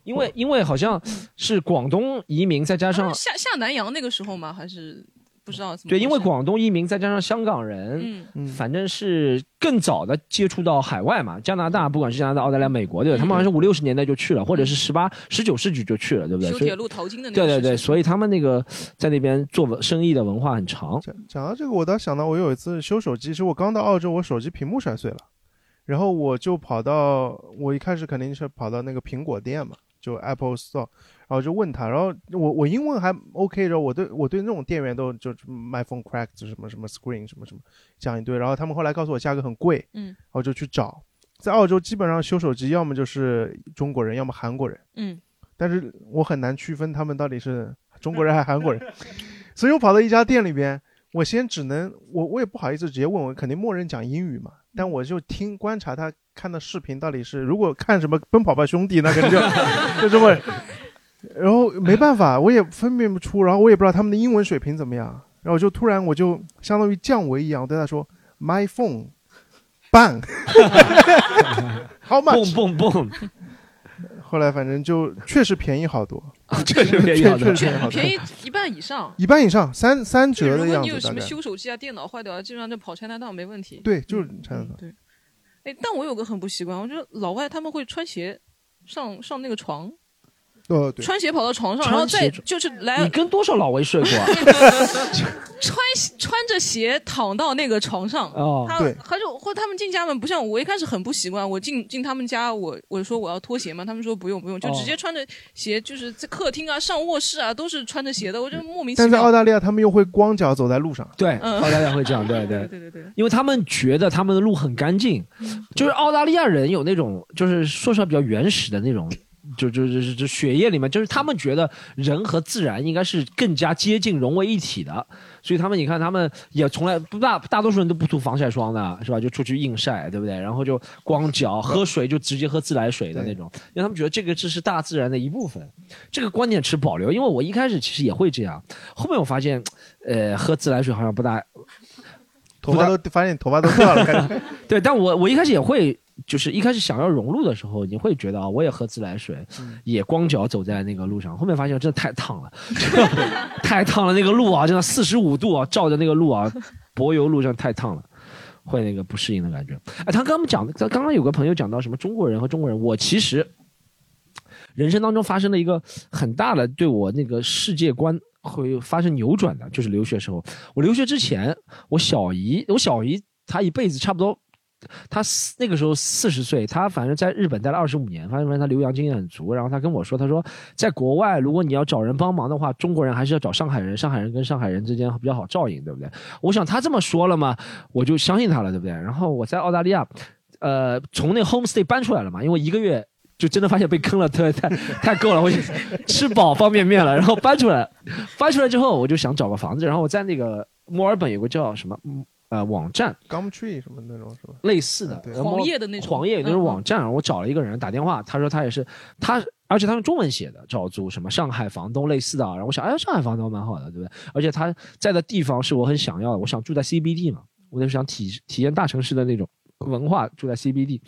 S4: 因为因为好像是广东移民，再加上
S2: 下下南洋那个时候吗？还是不知道怎么回事？
S4: 对，因为广东移民再加上香港人，
S2: 嗯
S4: 反正是更早的接触到海外嘛，加拿大不管是加拿大、澳大利亚、美国，对吧？他们好像是五六十年代就去了，或者是十八、十九世纪就去了，对不对？
S2: 修铁路淘金的那个
S4: 对对对，所以他们那个在那边做文生意的文化很长。
S5: 讲到这个，我倒想到我有一次修手机，其实我刚到澳洲，我手机屏幕摔碎了，然后我就跑到，我一开始肯定是跑到那个苹果店嘛，就 Apple Store，然后就问他，然后我我英文还 OK，然后我对我对那种店员都就 my phone cracked 什么什么 screen 什么什么讲一堆，然后他们后来告诉我价格很贵，
S2: 嗯
S5: 然后就去找，在澳洲基本上修手机要么就是中国人，要么韩国人，
S2: 嗯，
S5: 但是我很难区分他们到底是中国人还是韩国人，所以我跑到一家店里边，我先只能我我也不好意思直接问，我肯定默认讲英语嘛，但我就听观察他看的视频到底是，如果看什么《奔跑吧兄弟》，那肯定就就这么，然后没办法，我也分辨不出，然后我也不知道他们的英文水平怎么样，然后我就突然我就相当于降维一样，我对他说 “My phone”。棒，How much？
S4: 蹦蹦蹦。
S5: 后来反正就确实便宜好多，
S4: 确实便宜好多
S5: 确实便宜好多，
S2: 便宜一半以上。
S5: 一半以上，三三折的样子如果。
S2: 你有什么修手机啊、电脑坏掉啊，基本上就跑 China Town 没问题。
S5: 对，就是 China
S2: 嗯对，哎，但我有个很不习惯，我觉得老外他们会穿鞋上上那个床。
S5: 呃，对，
S2: 穿鞋跑到床上，然后再就是来
S4: 你跟多少老魏睡过啊？
S2: 穿穿着鞋躺到那个床上，他
S4: 哦对
S2: 他就或他们进家门，不像我一开始很不习惯，我进进他们家，我我说我要脱鞋嘛，他们说不用不用，就
S5: 哦
S2: 直接穿着鞋，就是在客厅啊、上卧室啊都是穿着鞋的，我就莫名其妙
S5: 但在。澳大利亚，他们又会光脚走在路上。
S4: 对，
S2: 嗯
S4: 澳大利亚会这样，对 对
S2: 对对对，
S4: 因为他们觉得他们的路很干净，就是澳大利亚人有那种，就是说实话比较原始的那种。就就就就就血液里面，就是他们觉得人和自然应该是更加接近融为一体的，所以他们你看他们也从来不大大多数人都不涂防晒霜的，是吧？就出去硬晒，对不对？然后就光脚喝水就直接喝自来水的那种，因为他们觉得这个这是大自然的一部分，这个观点持保留。因为我一开始其实也会这样，后面我发现，呃，喝自来水好像不大
S5: 头发都发现头发都掉了，感觉
S4: 对，但我我一开始也会，就是一开始想要融入的时候，你会觉得啊，我也喝自来水，也光脚走在那个路上，后面发现真的太烫了，太烫了，那个路啊，真的四十五度啊，照着那个路啊，柏油路上太烫了。会那个不适应的感觉。哎，他刚刚讲，他刚刚有个朋友讲到什么中国人和中国人，我其实人生当中发生了一个很大的对我那个世界观会发生扭转的，就是留学时候。我留学之前，我小姨，我小姨她一辈子差不多，她那个时候四十岁，她反正在日本待了二十五年，反正她留洋经验很足。然后她跟我说，她说在国外，如果你要找人帮忙的话，中国人还是要找上海人，上海人跟上海人之间比较好照应，对不对？我想她这么说了嘛，我就相信她了，对不对？然后我在澳大利亚，呃，从那 homestay 搬出来了嘛，因为一个月。就真的发现被坑了，太太太够了，我就 吃饱方便面了，然后搬出来，搬出来之后我就想找个房子，然后我在那个墨尔本有个叫什么嗯呃网站
S5: ，Gumtree 什么那种是吧？
S4: 类似的
S5: 对。
S2: 黄页的那种。
S4: 黄页有那种网站，我找了一个人打电话，他说他也是他，而且他用中文写的，找租什么上海房东类似的啊，然后我想哎上海房东蛮好的，对不对？而且他在的地方是我很想要的，我想住在 CBD 嘛，我就想体体验大城市的那种文化，住在 CBD，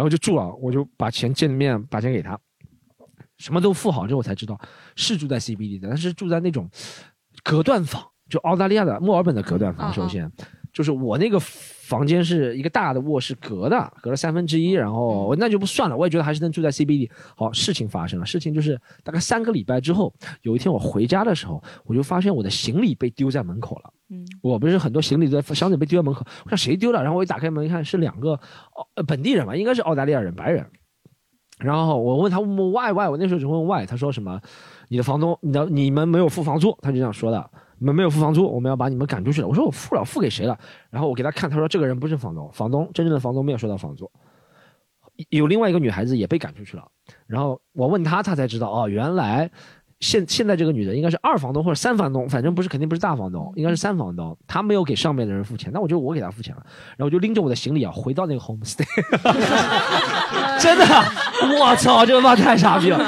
S4: 然后就住了，我就把钱见面把钱给他，什么都付好之后我才知道是住在 CBD 的，但是住在那种隔断房，就澳大利亚的墨尔本的隔断房，首先。就是我那个房间是一个大的卧室隔的，隔了三分之一，然后我那就不算了，我也觉得还是能住在 CBD。好，事情发生了，事情就是大概三个礼拜之后，有一天我回家的时候，我就发现我的行李被丢在门口了。
S2: 嗯，
S4: 我不是很多行李在箱子被丢在门口，我想谁丢了？然后我一打开门一看，是两个本地人吧，应该是澳大利亚人，白人。然后我问他问 why why，我那时候只问 why，他说什么？你的房东，你的你们没有付房租，他就这样说的。们没有付房租，我们要把你们赶出去了。我说我付了，付给谁了？然后我给他看，他说这个人不是房东，房东真正的房东没有收到房租。有另外一个女孩子也被赶出去了。然后我问他，他才知道哦，原来现现在这个女人应该是二房东或者三房东，反正不是肯定不是大房东，应该是三房东。她没有给上面的人付钱，那我就我给她付钱了。然后我就拎着我的行李啊，回到那个 homestay。真的，我操，这个妈太傻逼了！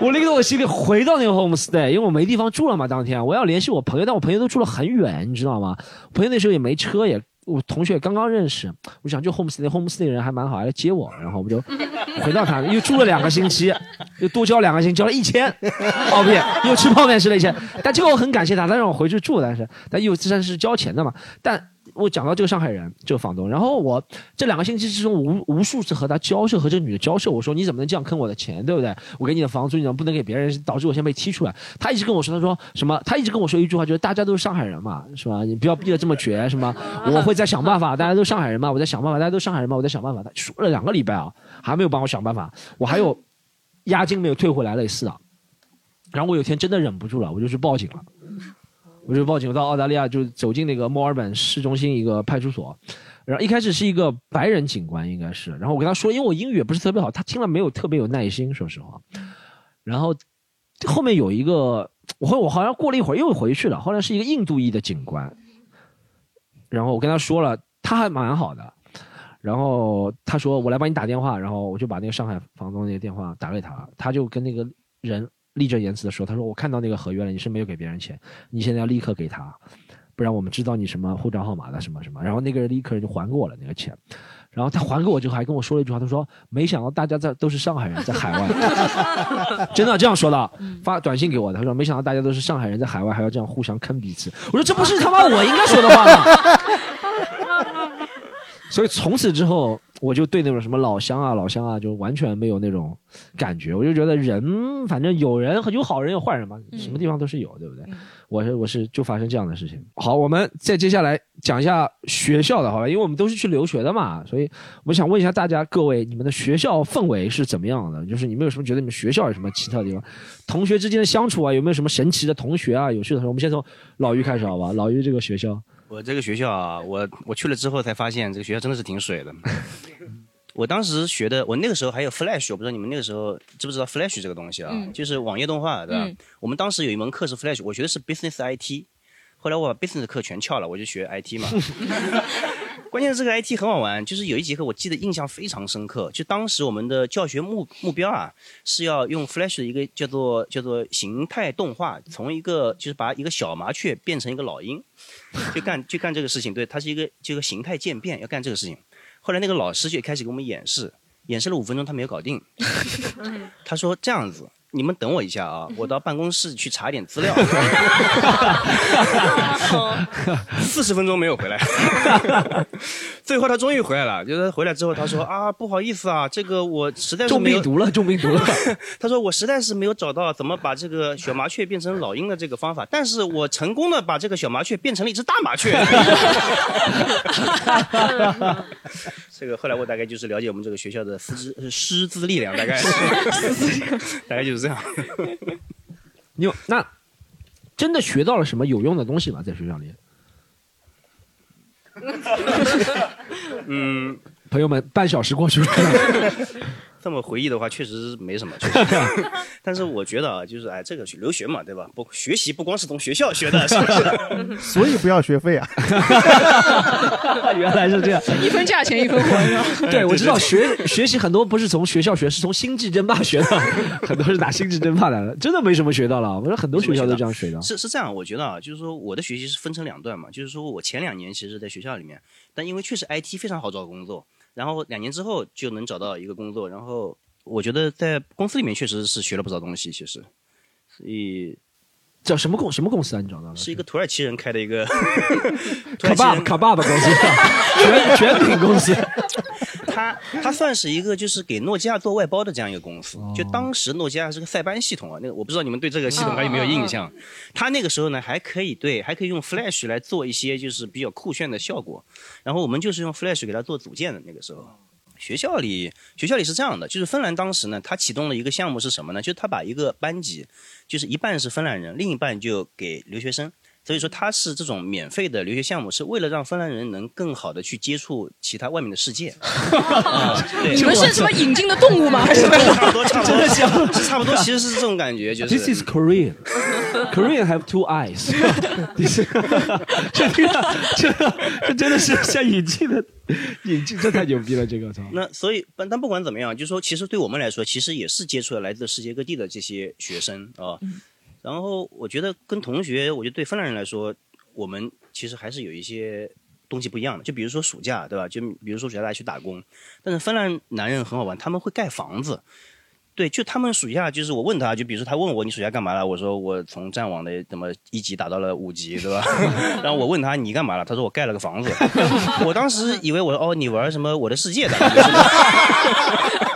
S4: 我拎着我的行李回到那个 homestay，因为我没地方住了嘛。当天我要联系我朋友，但我朋友都住了很远，你知道吗？朋友那时候也没车，也我同学刚刚认识，我想就 homestay，homestay 人还蛮好，还来接我，然后我们就回到他，又住了两个星期，又多交两个星期，交了一千澳币，又吃泡面吃了一千。但这个我很感谢他，他让我回去住，但是但又算是交钱的嘛，但。我讲到这个上海人，这个房东，然后我这两个星期之中无无数次和他交涉，和这个女的交涉，我说你怎么能这样坑我的钱，对不对？我给你的房租你怎么不能给别人，导致我先被踢出来？他一直跟我说，他说什么？他一直跟我说一句话，就是大家都是上海人嘛，是吧？你不要逼得这么绝，什么？我会再想办法，大家都上海人嘛，我在想办法，大家都上海人嘛，我在想办法。他说了两个礼拜啊，还没有帮我想办法，我还有押金没有退回来类似的。然后我有一天真的忍不住了，我就去报警了。我就报警，我到澳大利亚就走进那个墨尔本市中心一个派出所，然后一开始是一个白人警官，应该是，然后我跟他说，因为我英语也不是特别好，他听了没有特别有耐心，说实话。然后后面有一个，我后我好像过了一会儿又回去了，后来是一个印度裔的警官，然后我跟他说了，他还蛮好的，然后他说我来帮你打电话，然后我就把那个上海房东那个电话打给他，他就跟那个人。义正言辞的说：“他说我看到那个合约了，你是没有给别人钱，你现在要立刻给他，不然我们知道你什么护照号码的什么什么。”然后那个人立刻就还给我了那个钱，然后他还给我之后还跟我说了一句话，他说：“没想到大家在都是上海人，在海外，真的这样说的，发短信给我的。他说没想到大家都是上海人，在海外还要这样互相坑彼此。”我说：“这不是他妈我应该说的话吗？” 所以从此之后，我就对那种什么老乡啊、老乡啊，就完全没有那种感觉。我就觉得人，反正有人有好人有坏人嘛，什么地方都是有，对不对？我是我是就发生这样的事情。好，我们再接下来讲一下学校的，好吧？因为我们都是去留学的嘛，所以我想问一下大家各位，你们的学校氛围是怎么样的？就是你们有什么觉得你们学校有什么奇特的地方？同学之间的相处啊，有没有什么神奇的同学啊？有趣的同学？我们先从老于开始，好吧？老于这个学校。
S3: 我这个学校啊，我我去了之后才发现，这个学校真的是挺水的。我当时学的，我那个时候还有 Flash，我不知道你们那个时候知不知道 Flash 这个东西啊？
S2: 嗯
S3: 就是网页动画，对吧？
S2: 嗯
S3: 我们当时有一门课是 Flash，我学的是 Business IT，后来我把 Business 课全翘了，我就学 IT 嘛。关键是这个 IT 很好玩，就是有一节课我记得印象非常深刻，就当时我们的教学目目标啊是要用 Flash 的一个叫做叫做形态动画，从一个就是把一个小麻雀变成一个老鹰，就干 就干这个事情。对，它是一个这个形态渐变，要干这个事情。后来那个老师就开始给我们演示，演示了五分钟，他没有搞定。他说这样子，你们等我一下啊，我到办公室去查点资料。四十分钟没有回来，最后他终于回来了。就是回来之后，他说啊，不好意思啊，这个我实在是没有
S4: 中病毒了，中病毒了。
S3: 他说我实在是没有找到怎么把这个小麻雀变成老鹰的这个方法，但是我成功的把这个小麻雀变成了一只大麻雀。这个后来我大概就是了解我们这个学校的师资 呃师资力量，大概 大概就是这样。
S4: 你有那真的学到了什么有用的东西吗？在学校里？
S3: 嗯，
S4: 朋友们，半小时过去了。
S3: 这么回忆的话，确实是没什么。确实 但是我觉得啊，就是哎，这个留学嘛，对吧？不学习不光是从学校学的，是不是？
S5: 所以不要学费啊。
S4: 原来是这样，
S2: 一分价钱一分货？
S4: 对，我知道学学习很多不是从学校学，是从星际争霸学的，很多是打星际争霸来的，真的没什么学到了。我说很多学校都这样学的。
S3: 是是这样，我觉得啊，就是说我的学习是分成两段嘛，就是说我前两年其实在学校里面，但因为确实 IT 非常好找工作，然后两年之后就能找到一个工作，然后我觉得在公司里面确实是学了不少东西，其实，所以
S4: 叫什么公什么公司啊？你找到了？
S3: 是一个土耳其人开的一个
S4: 卡爸卡爸爸公司，全全品公司。
S3: 他他算是一个就是给诺基亚做外包的这样一个公司。就当时诺基亚是个塞班系统啊，那个我不知道你们对这个系统还有没有印象？他那个时候呢还可以对还可以用 Flash 来做一些就是比较酷炫的效果，然后我们就是用 Flash 给他做组件的那个时候。学校里，学校里是这样的，就是芬兰当时呢，他启动了一个项目是什么呢？就是他把一个班级，就是一半是芬兰人，另一半就给留学生。所以说，它是这种免费的留学项目，是为了让芬兰人能更好的去接触其他外面的世界。
S2: 你们是什么引进的动物吗？还 是
S3: 差不多，差不多，
S4: 真的像
S3: 是差不多，其实是这种感觉，就是。
S4: This is Korean. Korean have two eyes. 这这这这真的是像引进的引进，这太牛逼了！这个操。
S3: 那所以，但但不管怎么样，就是说，其实对我们来说，其实也是接触了来自世界各地的这些学生啊。然后我觉得跟同学，我觉得对芬兰人来说，我们其实还是有一些东西不一样的。就比如说暑假，对吧？就比如说暑假大家去打工，但是芬兰男人很好玩，他们会盖房子。对，就他们暑假，就是我问他，就比如说他问我你暑假干嘛了，我说我从战网的怎么一级打到了五级，对吧？然后我问他你干嘛了，他说我盖了个房子。我当时以为我哦你玩什么我的世界的，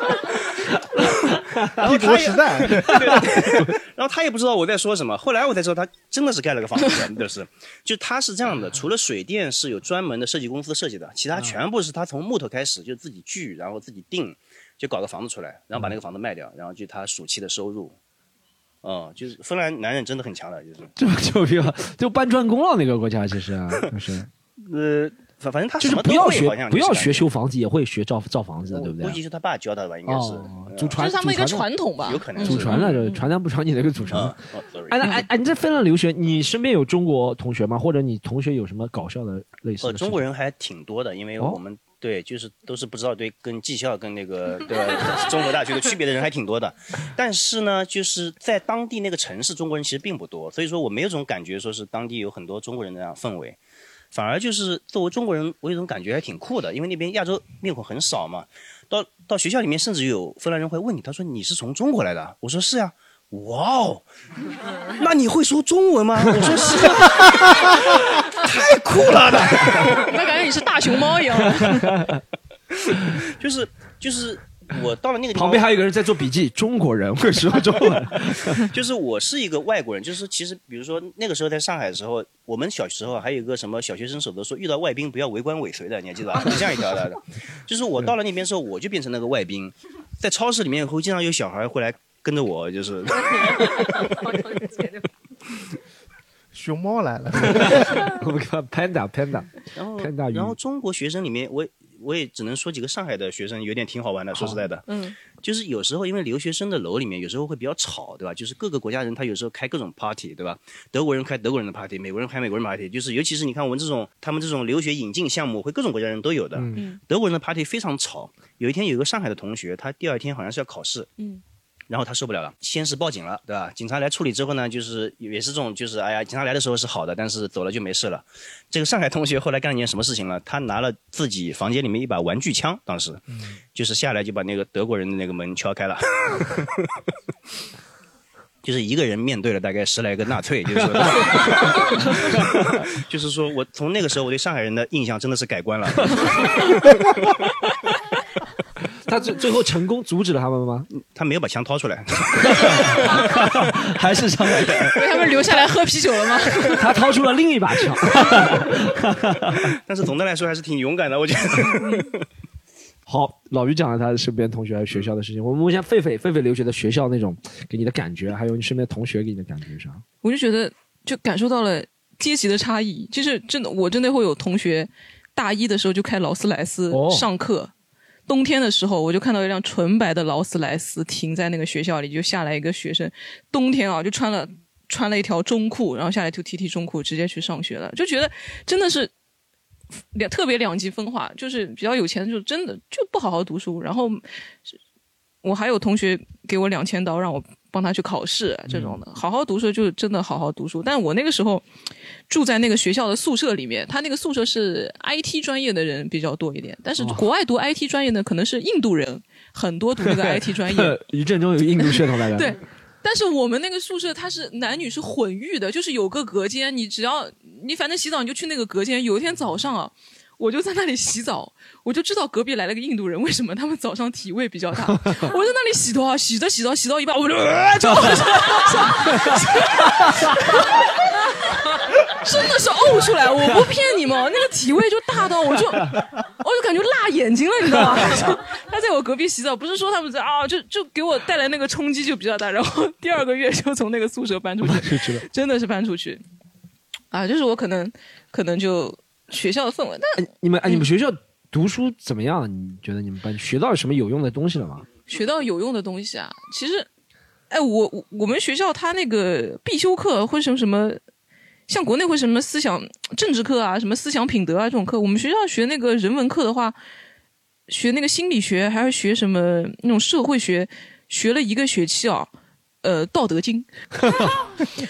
S3: 然后他也 对然后他也不知道我在说什么，后来我才知道他真的是盖了个房子，就是就他是这样的，除了水电是有专门的设计公司设计的，其他全部是他从木头开始就自己锯，然后自己定。就搞个房子出来，然后把那个房子卖掉，然后就他暑期的收入。哦、就是芬兰男人真的很强的，就是。
S4: 这么牛逼了，就搬砖工了那个国家，其实啊，就是
S3: 呃，反反正他
S4: 就是不要学不要学修房子，也会学造造房子的，对不对
S3: 估？计是他爸教他的吧，应该是。
S4: 哦，祖传
S2: 这是他们一个
S4: 祖传的
S2: 传统吧？
S3: 有可能
S4: 祖传的，这传男不传女的一个祖传。哎，那哎哎，你在芬兰留学，你身边有中国同学吗？或者你同学有什么搞笑的类似
S3: 呃，
S4: 的？
S3: 中国人还挺多的，因为
S4: 哦
S3: 我们、对就是都是不知道对跟技校跟那个对吧中国大学的区别的人还挺多的，但是呢，就是在当地那个城市，中国人其实并不多，所以说我没有这种感觉，说是当地有很多中国人的那样氛围，反而就是作为中国人，我有种感觉还挺酷的，因为那边亚洲面孔很少嘛。到到学校里面，甚至有芬兰人会问你，他说你是从中国来的？我说是呀。哇哦，那你会说中文吗？我说是，太酷了的。
S2: 那感觉你是大熊猫一样。
S3: 就是就是我到了那个地方，
S4: 旁边还有一个人在做笔记，中国人会说中文。
S3: 就是我是一个外国人，就是其实比如说那个时候在上海的时候，我们小时候还有一个什么小学生守则说，遇到外宾不要围观尾随的，你还记得吧？是这样一条的。就是我到了那边之后，我就变成那个外宾，在超市里面会经常有小孩会来跟着我，就是。
S5: 熊猫来了，
S4: 我们看 panda panda，
S3: 然后
S4: panda
S3: 然后中国学生里面，我也我也只能说几个上海的学生有点挺好玩的，说实在的，
S2: 嗯，
S3: 就是有时候因为留学生的楼里面有时候会比较吵，对吧？就是各个国家人他有时候开各种 party，对吧？德国人开德国人的 party，美国人开美国人 party，就是尤其是你看我们这种他们这种留学引进项目，会各种国家人都有的。
S2: 嗯
S3: 德国人的 party 非常吵。有一天有一个上海的同学，他第二天好像是要考试，
S2: 嗯
S3: 然后他受不了了，先是报警了，对吧？警察来处理之后呢，就是也是这种，就是哎呀，警察来的时候是好的，但是走了就没事了。这个上海同学后来干了件什么事情呢？他拿了自己房间里面一把玩具枪，当时、就是下来就把那个德国人的那个门敲开了。就是一个人面对了大概十来个纳粹，就是说，就是说我从那个时候我对上海人的印象真的是改观了。
S4: 他最最后成功阻止了他们吗？
S3: 他没有把枪掏出来，
S4: 还是上海人？
S2: 为他们留下来喝啤酒了吗？
S4: 他掏出了另一把枪。
S3: 但是总的来说还是挺勇敢的，我觉得。
S4: 好，老于讲了他身边同学还有学校的事情。我们问一下狒狒，狒狒留学的学校那种给你的感觉，还有你身边的同学给你的感觉是啥？
S2: 我就觉得就感受到了阶级的差异，就是真的，我真的会有同学大一的时候就开劳斯莱斯
S4: 哦
S2: 上课。冬天的时候，我就看到一辆纯白的劳斯莱斯停在那个学校里，就下来一个学生，冬天啊就穿了穿了一条中裤，然后下来就提提中裤，直接去上学了，就觉得真的是两特别两极分化，就是比较有钱的就真的就不好好读书，然后我还有同学给我两千刀让我帮他去考试这种的，好好读书就真的好好读书。但我那个时候住在那个学校的宿舍里面，他那个宿舍是 IT 专业的人比较多一点，但是国外读 IT 专业的可能是印度人很多读那个 IT 专业，
S4: 一阵中有印度血统来的。
S2: 对。但是我们那个宿舍它是男女是混浴的，就是有个隔间，你只要你反正洗澡你就去那个隔间。有一天早上啊，我就在那里洗澡，我就知道隔壁来了个印度人，为什么他们早上体味比较大？我在那里洗头啊，洗着洗着洗到一半，我就、呃、就 真的是呕出来，我不骗你们，那个体味就大到我就我就感觉辣眼睛了，你知道吗？就 他在我隔壁洗澡，不是说他们在啊，就就给我带来那个冲击就比较大，然后第二个月就从那个宿舍搬出去，真的是搬出去啊，就是我可能可能就学校的氛围，但
S4: 你们哎，你们学校读书怎么样？你觉得你们班学到什么有用的东西了吗？
S2: 学到有用的东西啊，其实，哎，我我们学校他那个必修课会什么什么，像国内会什么思想政治课啊，什么思想品德啊这种课，我们学校学那个人文课的话，学那个心理学，还是学什么那种社会学，学了一个学期啊，呃，《道德经》。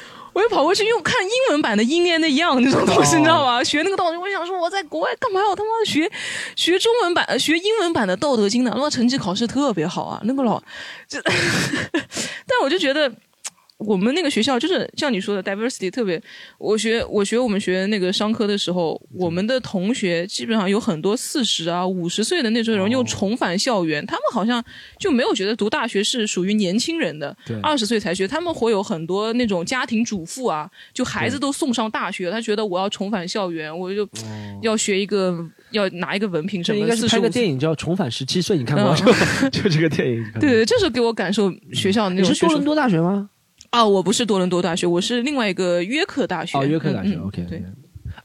S2: 我就跑过去用看英文版的《英 n 的样》那种东西，你知道吗？学那个道德，我想说我在国外干嘛要他妈的学学中文版、呃学英文版的《道德经》呢？那成绩考试特别好啊，那个老就，但我就觉得。我们那个学校就是像你说的 diversity 特别，我学我学我们学那个商科的时候，我们的同学基本上有很多四十啊五十岁的那种人又重返校园，他们好像就没有觉得读大学是属于年轻人的
S13: 对，
S2: 二十岁才学，他们会有很多那种家庭主妇啊，就孩子都送上大学，他觉得我要重返校园，我就要学一个要拿一个文凭什么，
S4: 的应该是拍个电影叫《重返十七岁》，你看过吗？
S2: 嗯
S4: 就这个电影。
S2: 对对，这是给我感受学校
S4: 你是多伦多大学吗？
S2: 啊，我不是多伦多大学，我是另外一个约克大学。
S4: 哦，约克大学。OK，
S2: 对，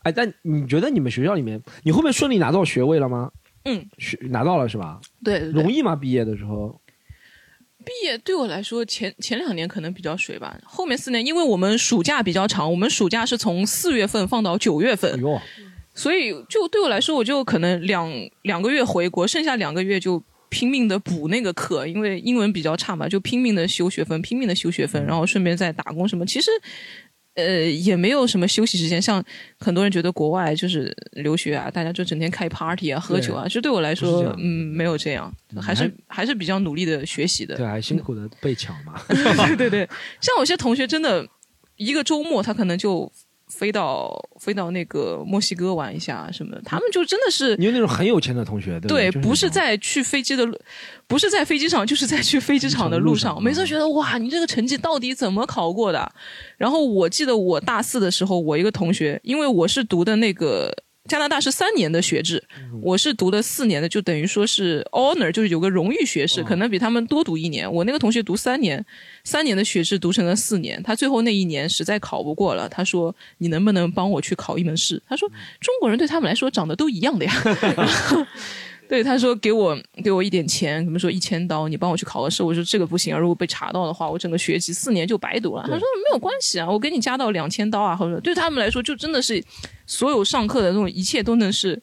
S4: 哎，但你觉得你们学校里面，你后面顺利拿到学位了吗？
S2: 嗯，
S4: 学拿到了是吧？
S2: 对对对
S4: 容易吗？毕业的时候？
S2: 毕业对我来说，前前两年可能比较水吧，后面四年，因为我们暑假比较长，我们暑假是从四月份放到九月份，所以就对我来说，我就可能两两个月回国，剩下两个月就拼命的补那个课，因为英文比较差嘛，就拼命的修学分，拼命的修学分，然后顺便再打工什么。其实呃，也没有什么休息时间。像很多人觉得国外就是留学啊，大家就整天开 party 啊、喝酒啊。其实对我来说，嗯，没有这样，还是还是比较努力的学习的。
S4: 对，还辛苦的被抢嘛。
S2: 对对对，像有些同学真的，一个周末他可能就。飞到飞到那个墨西哥玩一下什么的，他们就真的是
S4: 因为那种很有钱的同学，
S2: 对，不是在去飞机的路，不是在飞机场，就是在去飞机场的路上。每次觉得哇，你这个成绩到底怎么考过的？然后我记得我大四的时候，我一个同学，因为我是读的那个。加拿大是三年的学制，我是读了四年的，就等于说是 honor，就是有个荣誉学士，可能比他们多读一年。我那个同学读三年，三年的学制读成了四年，他最后那一年实在考不过了，他说：“你能不能帮我去考一门试？”他说：“中国人对他们来说长得都一样的呀。” 对，他说给我给我一点钱，怎么说一千刀，你帮我去考个试。我说这个不行啊，如果被查到的话，我整个学籍四年就白读了。他说没有关系啊，我给你加到两千刀啊，或者对他们来说就真的是所有上课的那种一切都能是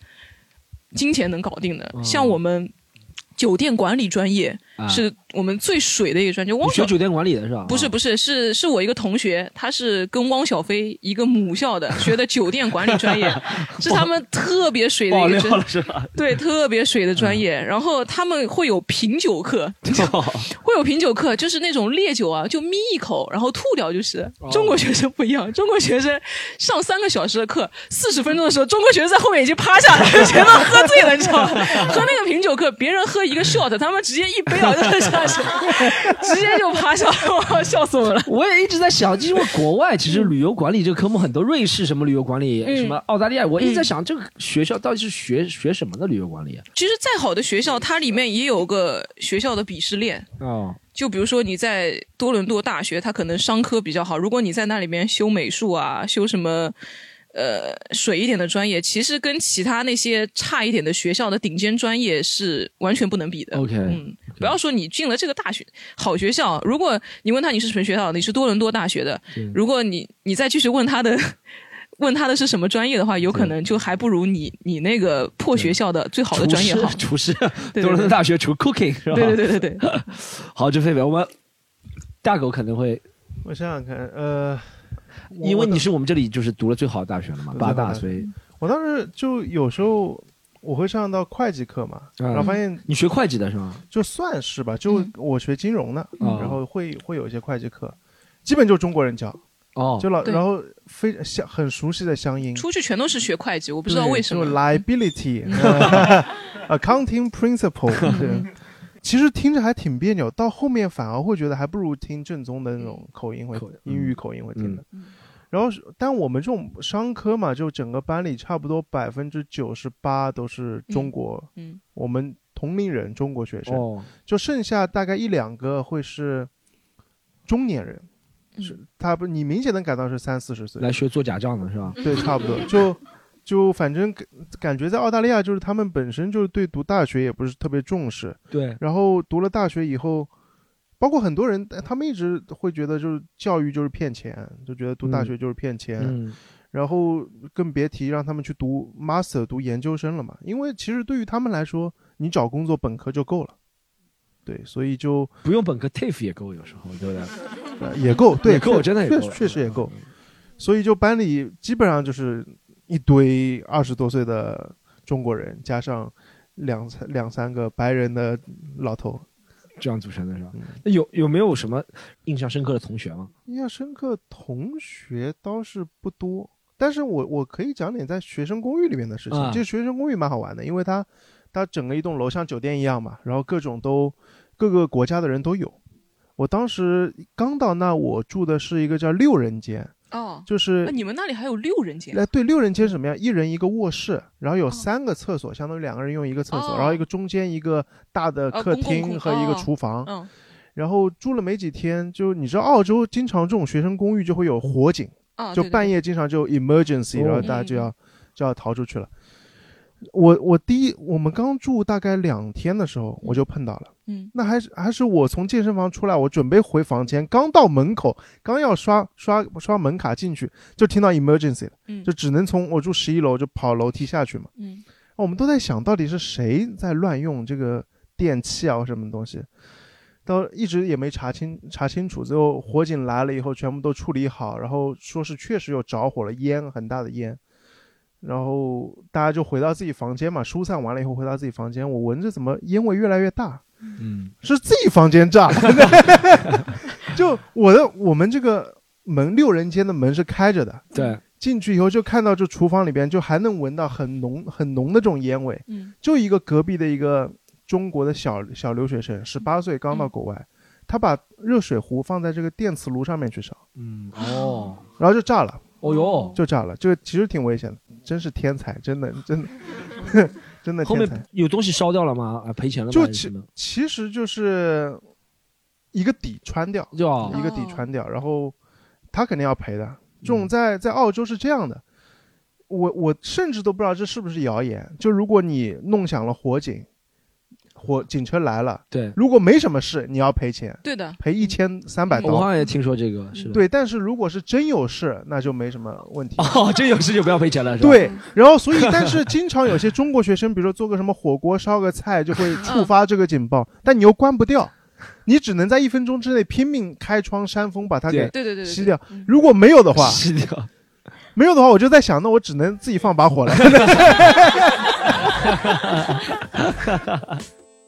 S2: 金钱能搞定的。像我们酒店管理专业。是我们最水的一个专业。汪
S4: 学酒店管理的是吧？
S2: 不是不是，是是我一个同学，他是跟汪小菲一个母校的，学的酒店管理专业，是他们特别水的一个专
S4: 业？
S2: 对，特别水的专业。然后他们会有品酒课，会有品酒课，就是那种烈酒啊，就眯一口，然后吐掉就是。中国学生不一样，中国学生上三个小时的课，四十分钟的时候，中国学生在后面已经趴下了，全都喝醉了，你知道吗？喝那个品酒课，别人喝一个 shot，他们直接一杯啊。下去，直接就趴下，笑死我了。
S4: 我也一直在想，因为国外其实旅游管理这个科目很多，瑞士什么旅游管理，什么澳大利亚，我一直在想，这个学校到底是学学什么的旅游管理啊？
S2: 其实再好的学校，它里面也有个学校的鄙视链哦。就比如说你在多伦多大学，它可能商科比较好，如果你在那里面修美术啊，修什么。呃，水一点的专业，其实跟其他那些差一点的学校的顶尖专业是完全不能比的。
S4: OK，
S2: 嗯，不要说你进了这个大学好学校，如果你问他你是什么学校，你是多伦多大学的，如果你你再继续问他的，问他的是什么专业的话，有可能就还不如你你那个破学校的最好的专业好。
S4: 厨师，多伦多大学厨 cooking 是吧？
S2: 对对对对对。
S4: 好，就飞飞，我们大狗可能会，
S5: 我想想看，呃。
S4: 因为你是我们这里就是读了最好的大学了嘛，八大，所以
S5: 我当时就有时候我会上到会计课嘛，然后发现
S4: 你学会计的是吗？
S5: 就算是吧，就我学金融的，然后会会有一些会计课，基本就中国人教。哦，就老然后非相很熟悉的乡音，
S2: 出去全都是学会计，我不知道为什么。
S5: liability，accounting principle。其实听着还挺别扭，到后面反而会觉得还不如听正宗的那种口音会英语口音会听的。然后，但我们这种商科嘛，就整个班里差不多百分之九十八都是中国，嗯，我们同龄人中国学生，就剩下大概一两个会是中年人，是他不，你明显能感到是三四十岁
S4: 来学做假账的是吧？
S5: 对，差不多就。就反正感感觉在澳大利亚，就是他们本身就是对读大学也不是特别重视。
S4: 对。
S5: 然后读了大学以后，包括很多人，他们一直会觉得就是教育就是骗钱，就觉得读大学就是骗钱。嗯。然后更别提让他们去读 master 读研究生了嘛，因为其实对于他们来说，你找工作本科就够了。对，所以就
S4: 不用本科 TAFE 也够，有时候对不
S5: 对？也够，对，
S4: 够，真的也够，
S5: 确实也够。所以就班里基本上就是。一堆二十多岁的中国人，加上两两三个白人的老头，
S4: 这样组成的是吧？那有有没有什么印象深刻的同学吗？
S5: 印象深刻同学倒是不多，但是我我可以讲点在学生公寓里面的事情。这学生公寓蛮好玩的，因为它它整个一栋楼像酒店一样嘛，然后各种都各个国家的人都有。我当时刚到那，我住的是一个叫六人间。哦，就是
S2: 你们那里还有六人间？
S5: 哎，对，六人间什么样？一人一个卧室，然后有三个厕所，相当于两个人用一个厕所，然后一个中间一个大的客厅和一个厨房。嗯，然后住了没几天，就你知道，澳洲经常这种学生公寓就会有火警，就半夜经常就 emergency，然后大家就要就要逃出去了。我我第一，我们刚住大概两天的时候，我就碰到了。嗯，那还是还是我从健身房出来，我准备回房间，刚到门口，刚要刷刷刷门卡进去，就听到 emergency 了。嗯，就只能从我住十一楼就跑楼梯下去嘛。嗯，我们都在想到底是谁在乱用这个电器啊，什么东西。到一直也没查清查清楚，最后火警来了以后，全部都处理好，然后说是确实有着火了，烟很大的烟，然后大家就回到自己房间嘛，疏散完了以后回到自己房间，我闻着怎么烟味越来越大，
S4: 嗯，
S5: 是自己房间炸，就我的我们这个门六人间的门是开着的，
S4: 对，
S5: 进去以后就看到这厨房里边就还能闻到很浓很浓的这种烟味，
S2: 嗯，
S5: 就一个隔壁的一个中国的小小留学生，十八岁刚到国外，他把热水壶放在这个电磁炉上面去烧，
S4: 嗯，哦，
S5: 然后就炸了，
S4: 哦哟，
S5: 就炸了，这个其实挺危险的，真是天才，真的真的 真的
S4: 后
S5: 天才
S4: 面。有东西烧掉了吗？啊，赔钱了吗？
S5: 就其
S4: 还是什么
S5: 其实就是一个底穿掉，
S4: 就
S5: 一个底穿掉，然后他肯定要赔的。这
S4: 嗯
S5: 种在在澳洲是这样的，我我甚至都不知道这是不是谣言。就如果你弄响了火警，火警车来了，
S4: 对，
S5: 如果没什么事，你要赔钱，
S2: 对的，
S5: 赔一千三百刀。
S4: 我好像也听说这个，是的。
S5: 对，但是如果是真有事，那就没什么问题。
S4: 哦，真有事就不要赔钱了，是吧？
S5: 对，然后所以，但是经常有些中国学生，比如说做个什么火锅、烧个菜，就会触发这个警报，但你又关不掉，你只能在一分钟之内拼命开窗扇风把它给
S2: 对对对对对
S5: 熄掉。如果没有的话，
S4: 吸掉。
S5: 没有的话，我就在想，那我只能自己放把火了。